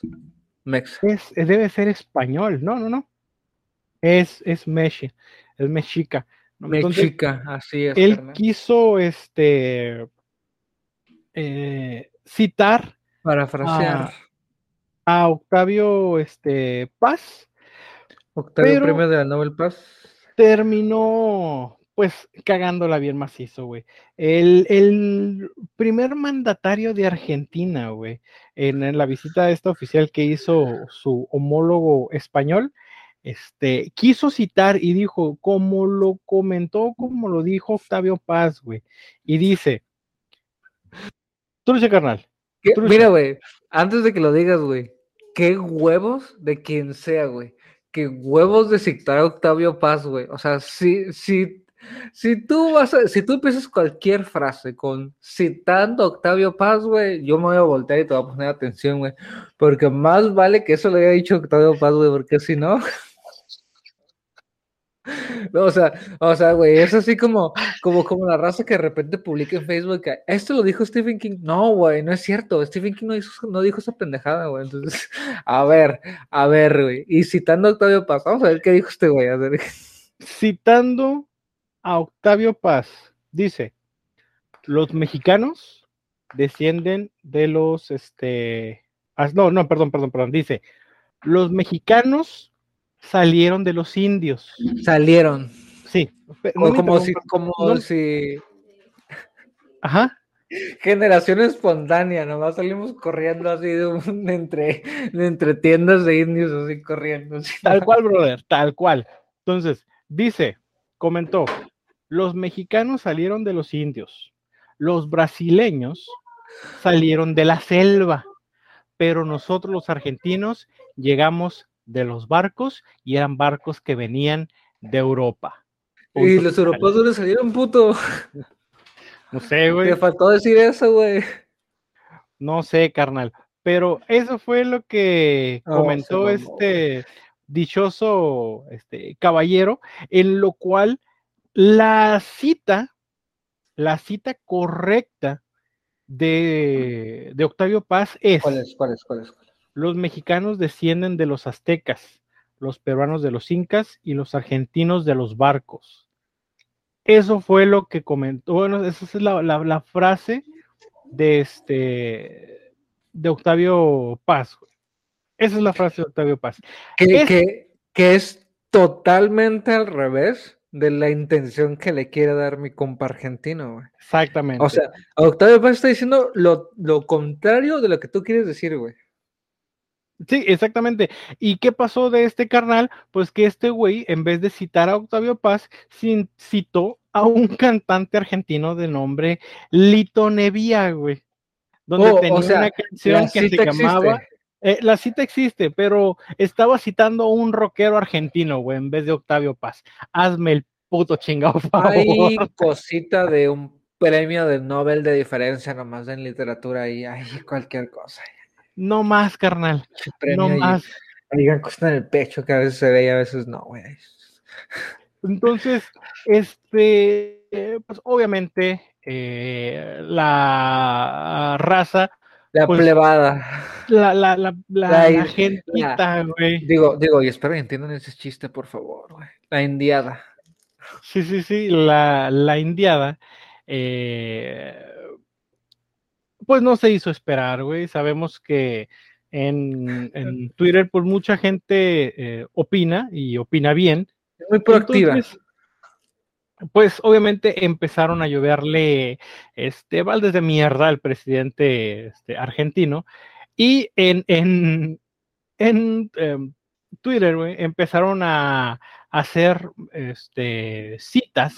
Mexa. es, es- debe ser español. No, no, no. Es, es mexe, es mexica. Mexica, así es. él quiso este eh, citar Parafrasear. a Octavio este, Paz, Octavio Premio de la Nobel Paz. terminó pues cagándola bien macizo, güey. El, el primer mandatario de Argentina, güey, en, en la visita esta oficial que hizo su homólogo español, este, quiso citar y dijo, como lo comentó, como lo dijo Octavio Paz, güey, y dice, trucha carnal. Mira, güey, antes de que lo digas, güey, qué huevos de quien sea, güey. Qué huevos de citar a Octavio Paz, güey. O sea, si, si, si tú vas a, si tú empiezas cualquier frase con citando a Octavio Paz, güey, yo me voy a voltear y te voy a poner atención, güey. Porque más vale que eso lo haya dicho Octavio Paz, güey, porque si no. No, o sea, o sea, güey, es así como, como, como la raza que de repente publica en Facebook esto lo dijo Stephen King. No, güey, no es cierto. Stephen King no, hizo- no dijo esa pendejada, güey. Entonces, a ver, a ver, güey. Y citando a Octavio Paz, vamos a ver qué dijo este güey. a ver. citando a Octavio Paz, dice, los mexicanos descienden de los, este, ah, no, no, perdón, perdón, perdón, dice, los mexicanos salieron de los indios. Salieron. Sí, no O como si, como no- si Ajá, generación espontánea, nomás salimos corriendo así de, un- de entre, de entre tiendas de indios, así corriendo. así. tal cual, brother, tal cual. Entonces, dice, comentó, los mexicanos salieron de los indios, los brasileños salieron de la selva, pero nosotros los argentinos llegamos de los barcos y eran barcos que venían de Europa. Y los europeos no le salieron, puto. No sé, güey, Te faltó decir eso, güey. no sé, carnal, pero eso fue lo que Oh, comentó este dichoso este, caballero, en lo cual la cita, la cita correcta de, de Octavio Paz es, ¿Cuál es? ¿Cuál es? ¿Cuál es? Los mexicanos descienden de los aztecas, los peruanos de los incas y los argentinos de los barcos. Eso fue lo que comentó, bueno, esa es la, la- la frase de este de Octavio Paz. Esa es la frase de Octavio Paz. Que, Es- que, que es totalmente al revés de la intención que le quiere dar mi compa argentino, güey. Exactamente. O sea, Octavio Paz está diciendo lo, lo contrario de lo que tú quieres decir, güey. Sí, exactamente. ¿Y qué pasó de este carnal? Pues que este güey, en vez de citar a Octavio Paz, citó a un cantante argentino de nombre Lito Nevia, güey. Donde Oh, o tenía sea, una canción que se llamaba. eh, la cita existe, pero estaba citando a un rockero argentino, güey, en vez de Octavio Paz. Hazme el puto chingado favor. Hay cosita de un premio de Nobel de diferencia nomás en literatura y hay cualquier cosa. No más, carnal. No más. Digan cosas en el pecho que a veces se ve y a veces no, güey. Entonces, este, pues obviamente eh, la raza, La Pues, plebada. la, la, la, la, La gentita, güey. Digo, digo, y espero que entiendan ese chiste, por favor, güey. La indiada. Sí, sí, sí, la, la indiada, eh, pues no se hizo esperar, güey. Sabemos que en, en Twitter, pues mucha gente eh, opina y opina bien. Muy proactiva. Entonces, pues obviamente empezaron a lloverle este baldes de mierda al presidente este, argentino y en, en, en em, Twitter, güey, empezaron a hacer este, citas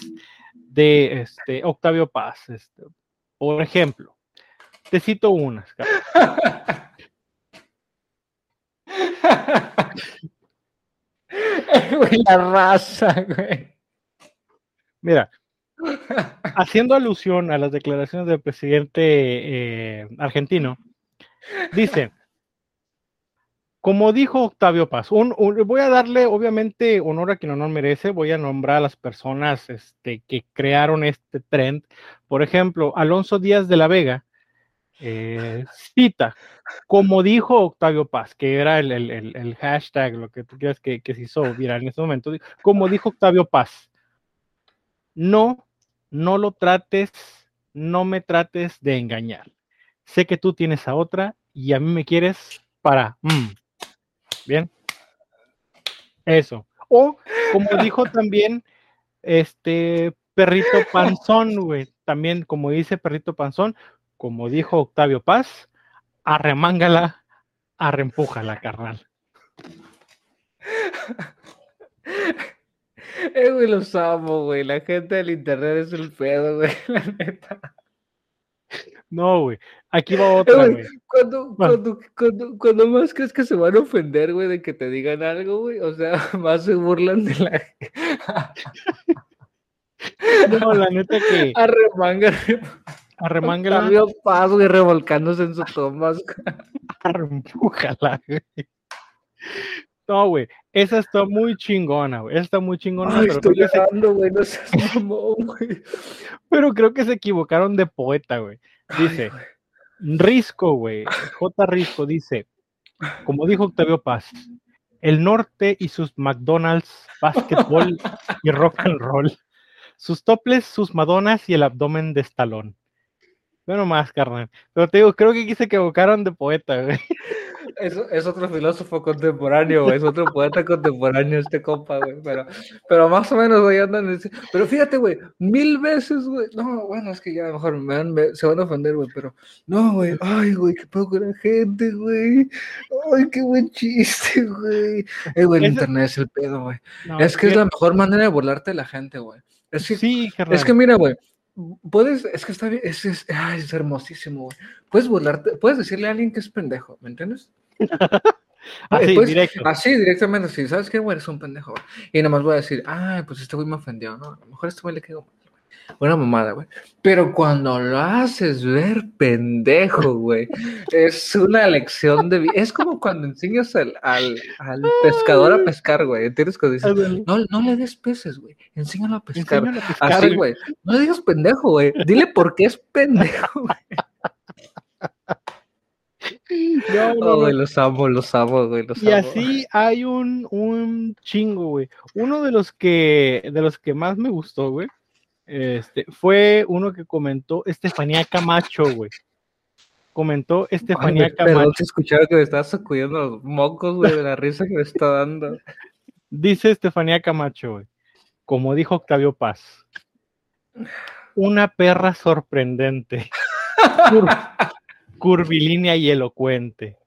de este, Octavio Paz. este. por ejemplo, te cito unas. Güey, la raza, güey. Mira, haciendo alusión a las declaraciones del presidente eh, argentino, dice, como dijo Octavio Paz, un- un- voy a darle obviamente honor a quien honor merece, voy a nombrar a las personas este, que crearon este trend. Por ejemplo, Alonso Díaz de la Vega eh, cita, como dijo Octavio Paz, que era el, el- el- hashtag, lo que tú quieras que, que se hizo viral en ese momento, como dijo Octavio Paz, no, no lo trates, no me trates de engañar. Sé que tú tienes a otra y a mí me quieres para... mm. Bien. Eso. O como dijo también este perrito panzón, güey. También como dice perrito panzón, como dijo Octavio Paz, arremángala, arrempújala, carnal. Eh, güey, los amo, güey. La gente del internet es el pedo, güey. La neta. No, güey. Aquí va Eh, otra, güey, güey. Cuando, Bueno. cuando, cuando, cuando más crees que se van a ofender, güey, de que te digan algo, güey, o sea, más se burlan de la No, la neta que arremanga, arremángala, Octavio Paz, güey, revolcándose en su tomas. arrempújala, güey. No, güey. Esa está muy chingona, güey. Esa está muy chingona, Ay, pero, estoy creo que se, llorando, güey, no seas mamón, güey. pero creo que se equivocaron de poeta, güey. Dice, Risco, güey. J. Risco dice, como dijo Octavio Paz, el norte y sus McDonald's, básquetbol y rock and roll. Sus toples, sus madonas y el abdomen de estalón. Bueno más, carnal. Pero te digo, creo que aquí se equivocaron de poeta, güey. Es, es otro filósofo contemporáneo, güey, es otro poeta contemporáneo este compa, güey, pero, pero más o menos, güey, andan en Pero fíjate, güey, mil veces, güey, no, bueno, es que ya mejor me van- me- se van a ofender, güey, pero no, güey, ay, güey, qué poco la gente, güey, ay, qué buen chiste, güey. Eh, güey, el internet es el pedo, güey. No, Es que es la mejor manera de burlarte de la gente, güey. Es que, Sí, carnal. es que mira, güey, puedes, es que está bien, es, es, ay, es hermosísimo, güey. Puedes burlarte, puedes decirle a alguien que es pendejo, ¿me entiendes? Así, directo. Así, directamente, sí. ¿Sabes qué, güey? Eres un pendejo, güey. Y nada más voy a decir, ay, pues este güey me ofendió, ¿no? A lo mejor este güey le quedó. Una mamada, güey. Pero cuando lo haces ver pendejo, güey, es una lección de vida. Es como cuando enseñas al, al, al pescador a pescar, güey. ¿Entiendes? Cuando dices, no, no le des peces, güey. Enséñalo a pescar. Enséñalo a pescar, Así, güey. No le digas pendejo, güey. Dile por qué es pendejo, güey. No, no, Oh, güey, los amo, los amo, güey. Los Y amo. así hay un, un chingo, güey. Uno de los que de los que más me gustó, güey, este, fue uno que comentó Estefanía Camacho, güey. Comentó Estefanía Ay, Perdón Camacho. si escucharon que me estaba sacudiendo los mocos, güey, de la risa que me está dando. Dice Estefanía Camacho, güey. Como dijo Octavio Paz. Una perra sorprendente. cur- curvilínea y elocuente.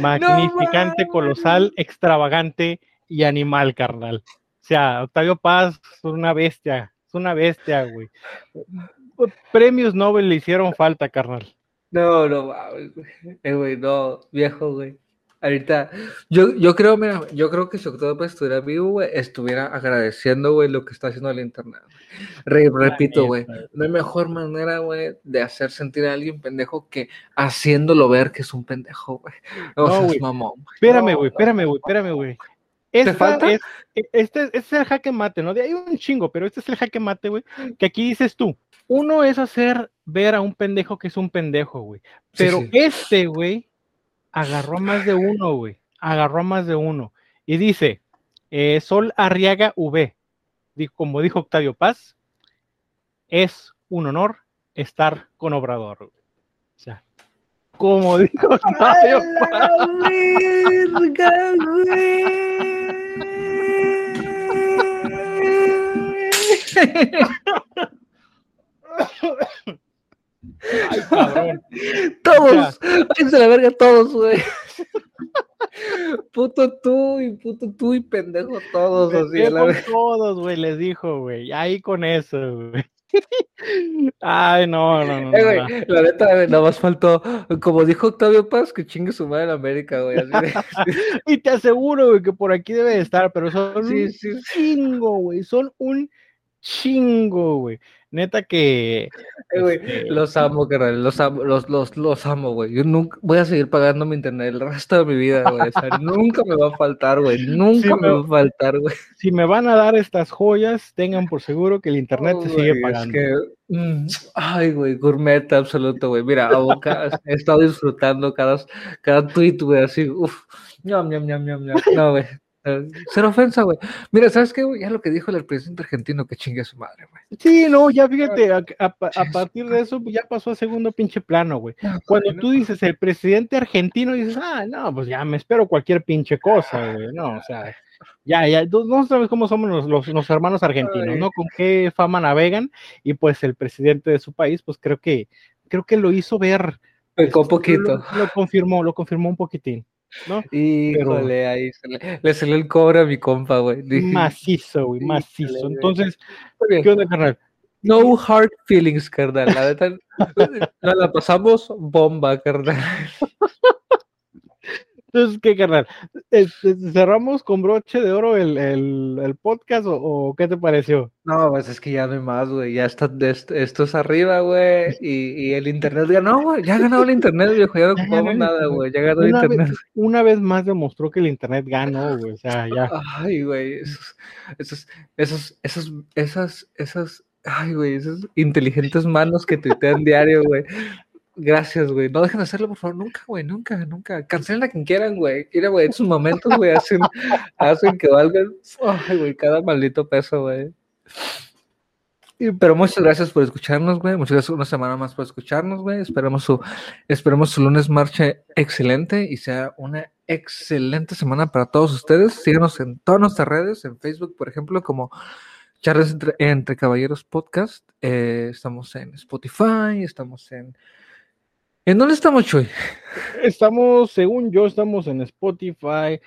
Magnificante, colosal, extravagante y animal, carnal. O sea, Octavio Paz es una bestia, es una bestia, güey. Premios Nobel le hicieron falta, carnal. No, no. Eh, güey, no, viejo, güey. Ahorita, yo, yo creo, mira, yo creo que si Octavio estuviera vivo, güey, estuviera agradeciendo, güey, lo que está haciendo el internet. Re- repito, güey, no hay mejor manera, güey, de hacer sentir a alguien pendejo que haciéndolo ver que es un pendejo, güey. No, güey. mamón. Espérame, No, güey, espérame, güey, espérame, güey. Esta falta? es- e- este, este es el jaque mate, ¿no? De hay un chingo, pero este es el jaque mate, güey. Que aquí dices tú, uno es hacer ver a un pendejo que es un pendejo, güey. Pero sí. este, güey, agarró más de uno, güey. Agarró más de uno. Y dice, eh, Sol Arriaga V, dijo, como dijo Octavio Paz, es un honor estar con Obrador. güey. O sea, como dijo Octavio Paz. Ay, cabrón. Todos, váyanse la verga todos, güey. puto tú y puto tú y pendejo todos. Así, la todos, güey, les dijo, güey. Ahí con eso, güey. Ay, no, no, no. Eh, no. güey, la neta, güey, nada más faltó, como dijo Octavio Paz, que chingue su madre en América, güey. así de- Y te aseguro, güey, que por aquí debe de estar, pero son Sí, un sí. chingo, güey. Son un chingo, güey. Neta que. Eh, güey, este, los amo, carnal, los amo, los, los, los amo, güey. Yo nunca voy a seguir pagando mi internet el resto de mi vida, güey. O sea, nunca me va a faltar, güey. Nunca me me- va a faltar, güey. si me van a dar estas joyas, tengan por seguro que el internet se Oh, sigue güey, pagando. Es que, mm, ay, güey, gourmet absoluto, güey. Mira, boca, he estado disfrutando cada, cada tweet, güey, así, uff, ñam, ñam, ñam, ñam, ñam. No, güey. Cero ofensa, güey. Mira, ¿sabes qué, güey? Ya lo que dijo el presidente argentino, que chingue a su madre, güey. Sí, no, ya fíjate, a, a pa- a partir de eso pues, ya pasó a segundo pinche plano, güey. Cuando tú dices el presidente argentino, dices, ah, no, pues ya me espero cualquier pinche cosa, güey. No, o sea, ya, ya, no sabes cómo somos los, los, los hermanos argentinos. ¿no? Con qué fama navegan, y pues el presidente de su país, pues creo que, creo que lo hizo ver. Pecó este, poquito. Lo, lo confirmó, lo confirmó un poquitín, ¿no? Híjole, ahí se le, le salió el cobre a mi compa, güey. Macizo, güey, macizo. Entonces. ¿qué onda, carnal? No hard feelings, carnal. La neta, la pasamos bomba, carnal. Entonces, ¿qué, carnal? ¿Cerramos con broche de oro el, el, el podcast o, o qué te pareció? No, pues es que ya no hay más, güey. Ya está, esto, esto es arriba, güey. Y, y el internet ganó, güey. Ya ha ganado el internet, viejo. Ya no ocupamos nada, güey. Ya ganó el internet. vez, una vez más demostró que el internet ganó, güey. O sea, ya. Ay, güey. Esos, esos, esos, esos, esas, esas, ay, güey, esas inteligentes manos que tuitean diario, güey. Gracias, güey. No dejen de hacerlo, por favor. Nunca, güey. Nunca, nunca. Cancelen a quien quieran, güey. Mira, güey, esos momentos, güey, hacen, hacen que valgan, ay, güey, cada maldito peso, güey. Pero muchas gracias por escucharnos, güey. Muchas gracias una semana más por escucharnos, güey. Esperemos su, esperemos su lunes marche excelente y sea una excelente semana para todos ustedes. Síganos en todas nuestras redes, en Facebook, por ejemplo, como Charles entre, Entre Caballeros Podcast. Eh, estamos en Spotify, estamos en... ¿En dónde estamos, Chuy? Estamos, según yo, estamos en Spotify,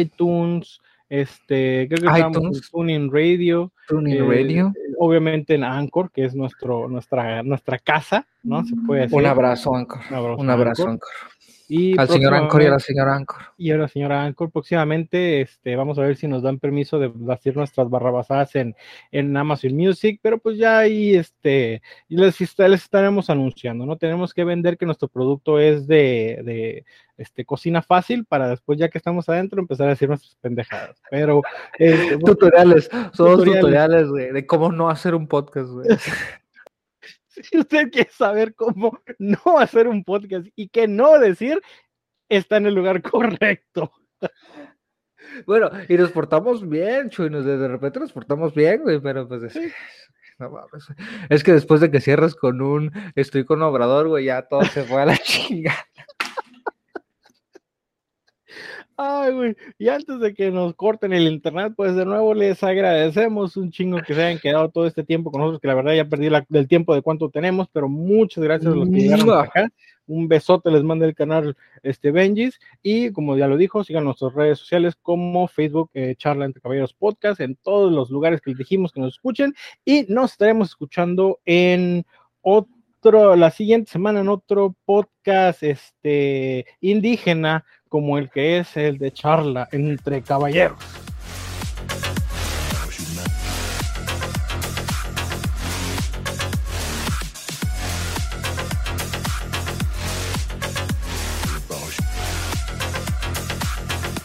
iTunes, este, creo que estamos en iTunes. Tuning Radio, Tuning eh, Radio. obviamente en Anchor, que es nuestro, nuestra, nuestra casa, ¿no? Se puede decir. Un abrazo, Anchor. Un abrazo, Un abrazo, Anchor. Anchor. Y Al señor Anchor y a la señora Anchor. y ahora señora Anchor, próximamente este, vamos a ver si nos dan permiso de hacer nuestras barrabasadas en, en Amazon Music, pero pues ya ahí este, les, les estaremos anunciando, ¿no? Tenemos que vender que nuestro producto es de, de este, cocina fácil para después, ya que estamos adentro, empezar a decir nuestras pendejadas. Pero este, Tutoriales, somos Tutoriales. tutoriales, de cómo no hacer un podcast, güey. si usted quiere saber cómo no hacer un podcast y qué no decir, está en el lugar correcto. Bueno, y nos portamos bien, Chuy, nos, de repente nos portamos bien, güey, pero pues es, que- no mames, es que después de que cierras con un estoy con Obrador, güey, ya todo se fue a la chinga. Ay, güey. Y antes de que nos corten el internet, pues de nuevo les agradecemos un chingo que se hayan quedado todo este tiempo con nosotros, que la verdad ya perdí la- el tiempo de cuánto tenemos, pero muchas gracias a los que llegaron acá. Un besote les manda el canal este Benjis y como ya lo dijo, sigan nuestras redes sociales como Facebook eh, Charla entre Caballeros Podcast en todos los lugares que les dijimos que nos escuchen y nos estaremos escuchando en otro la siguiente semana en otro podcast este indígena como el que es el de charla entre caballeros.